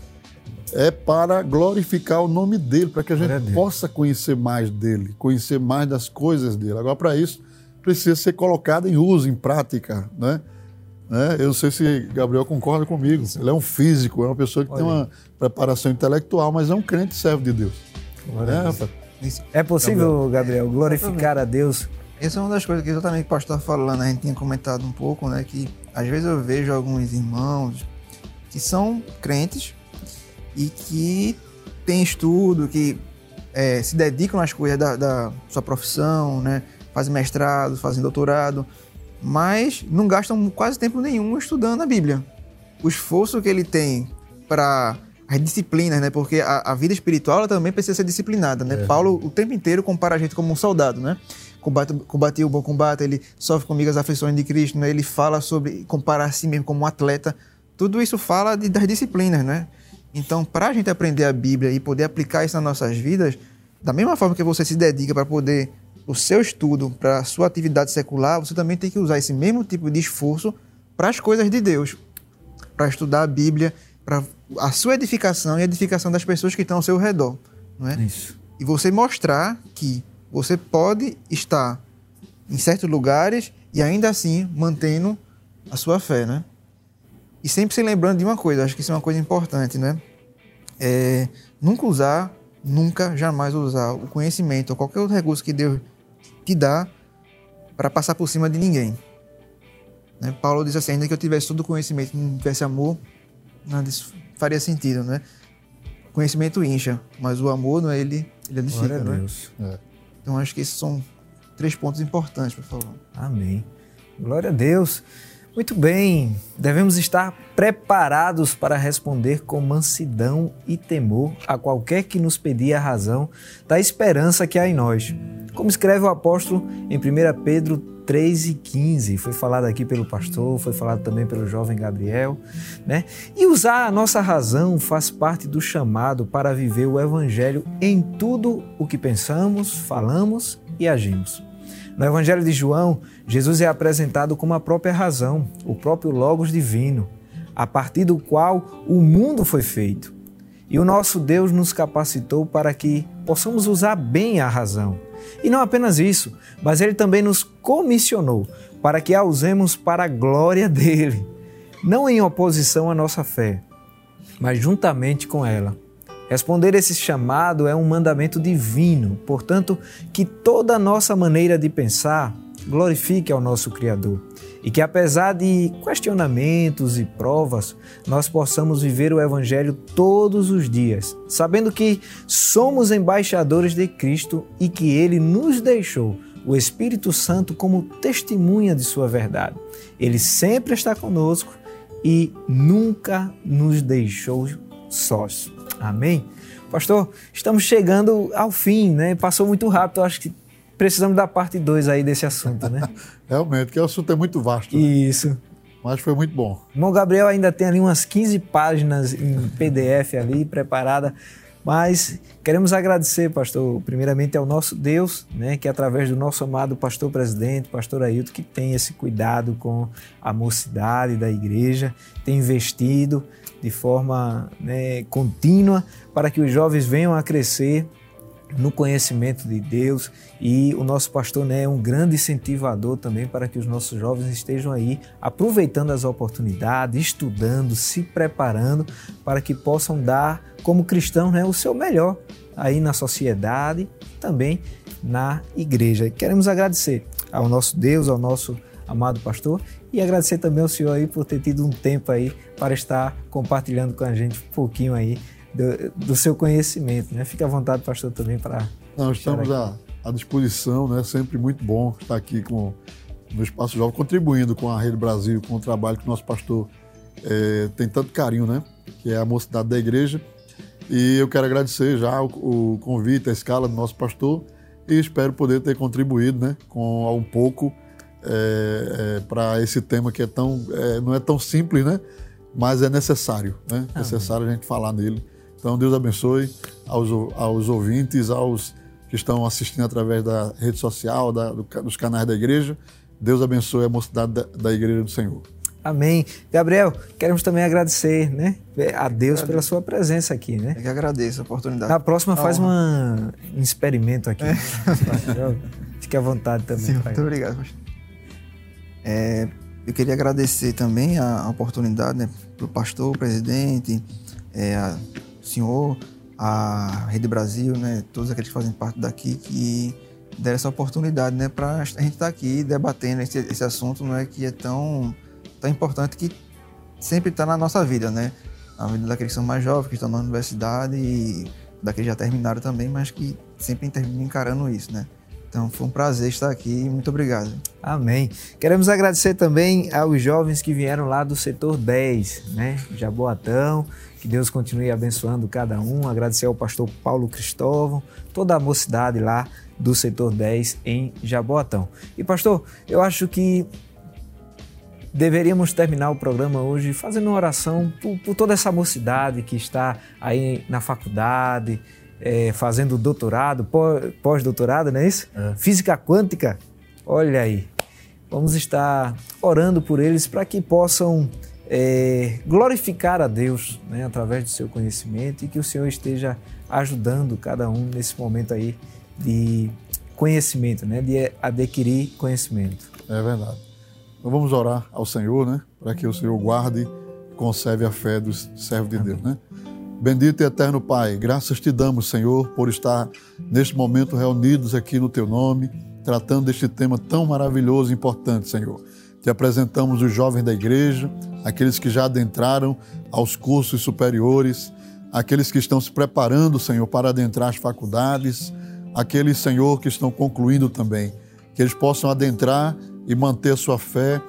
é para glorificar o nome dele, para que a gente possa conhecer mais dele, conhecer mais das coisas dele. Agora, para isso, precisa ser colocado em uso, em prática, né? Né? Eu não sei se Gabriel concorda comigo. Ele é um físico, é uma pessoa que Olha. tem uma preparação intelectual, mas é um crente servo de Deus. É, é possível, Gabriel, glorificar a Deus? Essa é uma das coisas que exatamente o pastor estava falando, a gente tinha comentado um pouco, né? Que às vezes eu vejo alguns irmãos, que são crentes e que têm estudo, que é, se dedicam às coisas da, da, sua profissão, né? fazem mestrado, fazem doutorado, mas não gastam quase tempo nenhum estudando a Bíblia. O esforço que ele tem para as disciplinas, né? Porque a, a vida espiritual também precisa ser disciplinada, né? É. Paulo o tempo inteiro compara a gente como um soldado, né? Combate, combate o bom combate, ele sofre comigo as aflições de Cristo, né? Ele fala sobre comparar a si mesmo como um atleta. Tudo isso fala de, das disciplinas, né? Então, para a gente aprender a Bíblia e poder aplicar isso nas nossas vidas, da mesma forma que você se dedica para poder o seu estudo, para a sua atividade secular, você também tem que usar esse mesmo tipo de esforço para as coisas de Deus, para estudar a Bíblia, para a sua edificação e a edificação das pessoas que estão ao seu redor, não é? Isso. e você mostrar que você pode estar em certos lugares e ainda assim mantendo a sua fé, né? E sempre se lembrando de uma coisa, acho que isso é uma coisa importante, né? É, nunca usar, nunca, jamais usar o conhecimento ou qualquer outro recurso que Deus te dá para passar por cima de ninguém. Né? Paulo diz assim, ainda que eu tivesse todo o conhecimento e não tivesse amor, nada disso faria sentido, né? conhecimento incha, mas o amor, não é ele, ele edifica, Glória a né? Deus. É. Então acho que esses são três pontos importantes para falar. Amém. Glória a Deus. Muito bem, devemos estar preparados para responder com mansidão e temor a qualquer que nos pedir a razão da esperança que há em nós. Como escreve o apóstolo em 1 Pedro 3 e 15, foi falado aqui pelo pastor, foi falado também pelo jovem Gabriel, né? E usar a nossa razão faz parte do chamado para viver o evangelho em tudo o que pensamos, falamos e agimos. No Evangelho de João, Jesus é apresentado como a própria razão, o próprio Logos divino, a partir do qual o mundo foi feito. E o nosso Deus nos capacitou para que possamos usar bem a razão. E não apenas isso, mas Ele também nos comissionou para que a usemos para a glória dele, não em oposição à nossa fé, mas juntamente com ela. Responder esse chamado é um mandamento divino, portanto, que toda a nossa maneira de pensar glorifique ao nosso Criador e que, apesar de questionamentos e provas, nós possamos viver o Evangelho todos os dias, sabendo que somos embaixadores de Cristo e que Ele nos deixou o Espírito Santo como testemunha de Sua verdade. Ele sempre está conosco e nunca nos deixou sós. Amém? Pastor, estamos chegando ao fim, né? Passou muito rápido, acho que precisamos da parte 2 aí desse assunto, né? Realmente, porque o assunto é muito vasto, né? Isso. mas foi muito bom. Irmão Gabriel ainda tem ali umas 15 páginas em PDF ali preparada, mas queremos agradecer, pastor, primeiramente ao nosso Deus, né, que através do nosso amado pastor presidente, pastor Ailton, que tem esse cuidado com a mocidade da igreja, tem investido de forma né, contínua para que os jovens venham a crescer no conhecimento de Deus e o nosso pastor né, é um grande incentivador também para que os nossos jovens estejam aí aproveitando as oportunidades, estudando, se preparando para que possam dar como cristãos né, o seu melhor aí na sociedade, também na igreja. Queremos agradecer ao nosso Deus, ao nosso amado pastor e agradecer também ao senhor aí por ter tido um tempo aí para estar compartilhando com a gente um pouquinho aí do, do seu conhecimento, né? Fique à vontade, pastor, também para. Não, estamos à, à, disposição, né? Sempre muito bom estar aqui com no Espaço Jovem, contribuindo com a Rede Brasil, com o trabalho que o nosso pastor é, tem tanto carinho, né? Que é a mocidade da igreja. E eu quero agradecer já o, o convite, a escala do nosso pastor e espero poder ter contribuído, né? Com um pouco é, é, para esse tema que é tão, não é tão simples, né? Mas é necessário, né? Necessário a gente falar nele. Então, Deus abençoe aos, aos ouvintes, aos que estão assistindo através da rede social, da, do, dos canais da igreja. Deus abençoe a mocidade da, da Igreja do Senhor. Amém. Gabriel, queremos também agradecer né, a Deus pela sua presença aqui. Né? Eu que agradeço a oportunidade. Na próxima, faz uma, um experimento aqui. É. Fique à vontade também. Sim, muito obrigado. É, eu queria agradecer também a, a oportunidade né, para o pastor, o presidente, é, a, senhor, a Rede Brasil, né, todos aqueles que fazem parte daqui que deram essa oportunidade, né, para a gente estar tá aqui debatendo esse, esse assunto, não é que é tão, tão importante que sempre está na nossa vida, né, na vida daqueles que são mais jovens, que estão na universidade e daqueles que já terminaram também, mas que sempre terminam encarando isso, né. Então foi um prazer estar aqui e muito obrigado. Amém. Queremos agradecer também aos jovens que vieram lá do setor 10, né? Jaboatão, que Deus continue abençoando cada um. Agradecer ao pastor Paulo Cristóvão, toda a mocidade lá do setor 10 em Jaboatão. E pastor, eu acho que deveríamos terminar o programa hoje fazendo uma oração por, por toda essa mocidade que está aí na faculdade, é, fazendo doutorado, pós-doutorado, não é isso? É. Física quântica. Olha aí. Vamos estar orando por eles para que possam é, glorificar a Deus né, através do seu conhecimento e que o Senhor esteja ajudando cada um nesse momento aí de conhecimento, né, de adquirir conhecimento. É verdade. Então vamos orar ao Senhor, né, para que o Senhor guarde e conserve a fé dos servos de Amém. Deus, né? Bendito e eterno Pai, graças te damos, Senhor, por estar neste momento reunidos aqui no teu nome, tratando deste tema tão maravilhoso e importante, Senhor. Te apresentamos os jovens da igreja, aqueles que já adentraram aos cursos superiores, aqueles que estão se preparando, Senhor, para adentrar as faculdades, aqueles, Senhor, que estão concluindo também, que eles possam adentrar e manter a sua fé,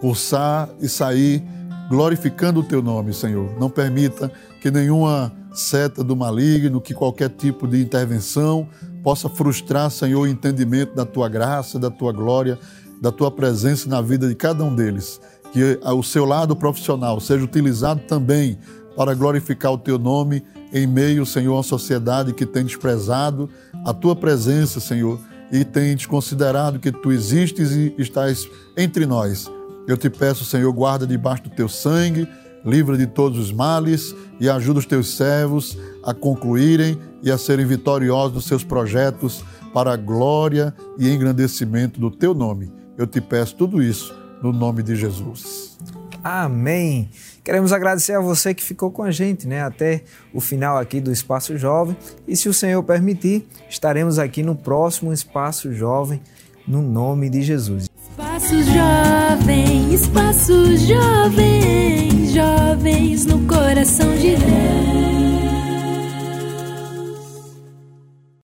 cursar e sair glorificando o teu nome, Senhor. Não permita que nenhuma seta do maligno, que qualquer tipo de intervenção possa frustrar, Senhor, o entendimento da tua graça, da tua glória, da tua presença na vida de cada um deles. Que o seu lado profissional seja utilizado também para glorificar o teu nome em meio, Senhor, uma sociedade que tem desprezado a tua presença, Senhor, e tem desconsiderado que tu existes e estás entre nós. Eu te peço, Senhor, guarda debaixo do teu sangue, livra de todos os males e ajuda os teus servos a concluírem e a serem vitoriosos nos seus projetos para a glória e engrandecimento do teu nome. Eu te peço tudo isso no nome de Jesus. Amém. Queremos agradecer a você que ficou com a gente, né, até o final aqui do Espaço Jovem. E se o Senhor permitir, estaremos aqui no próximo Espaço Jovem, no nome de Jesus. Espaços jovens, espaços jovens, jovens no coração de Deus.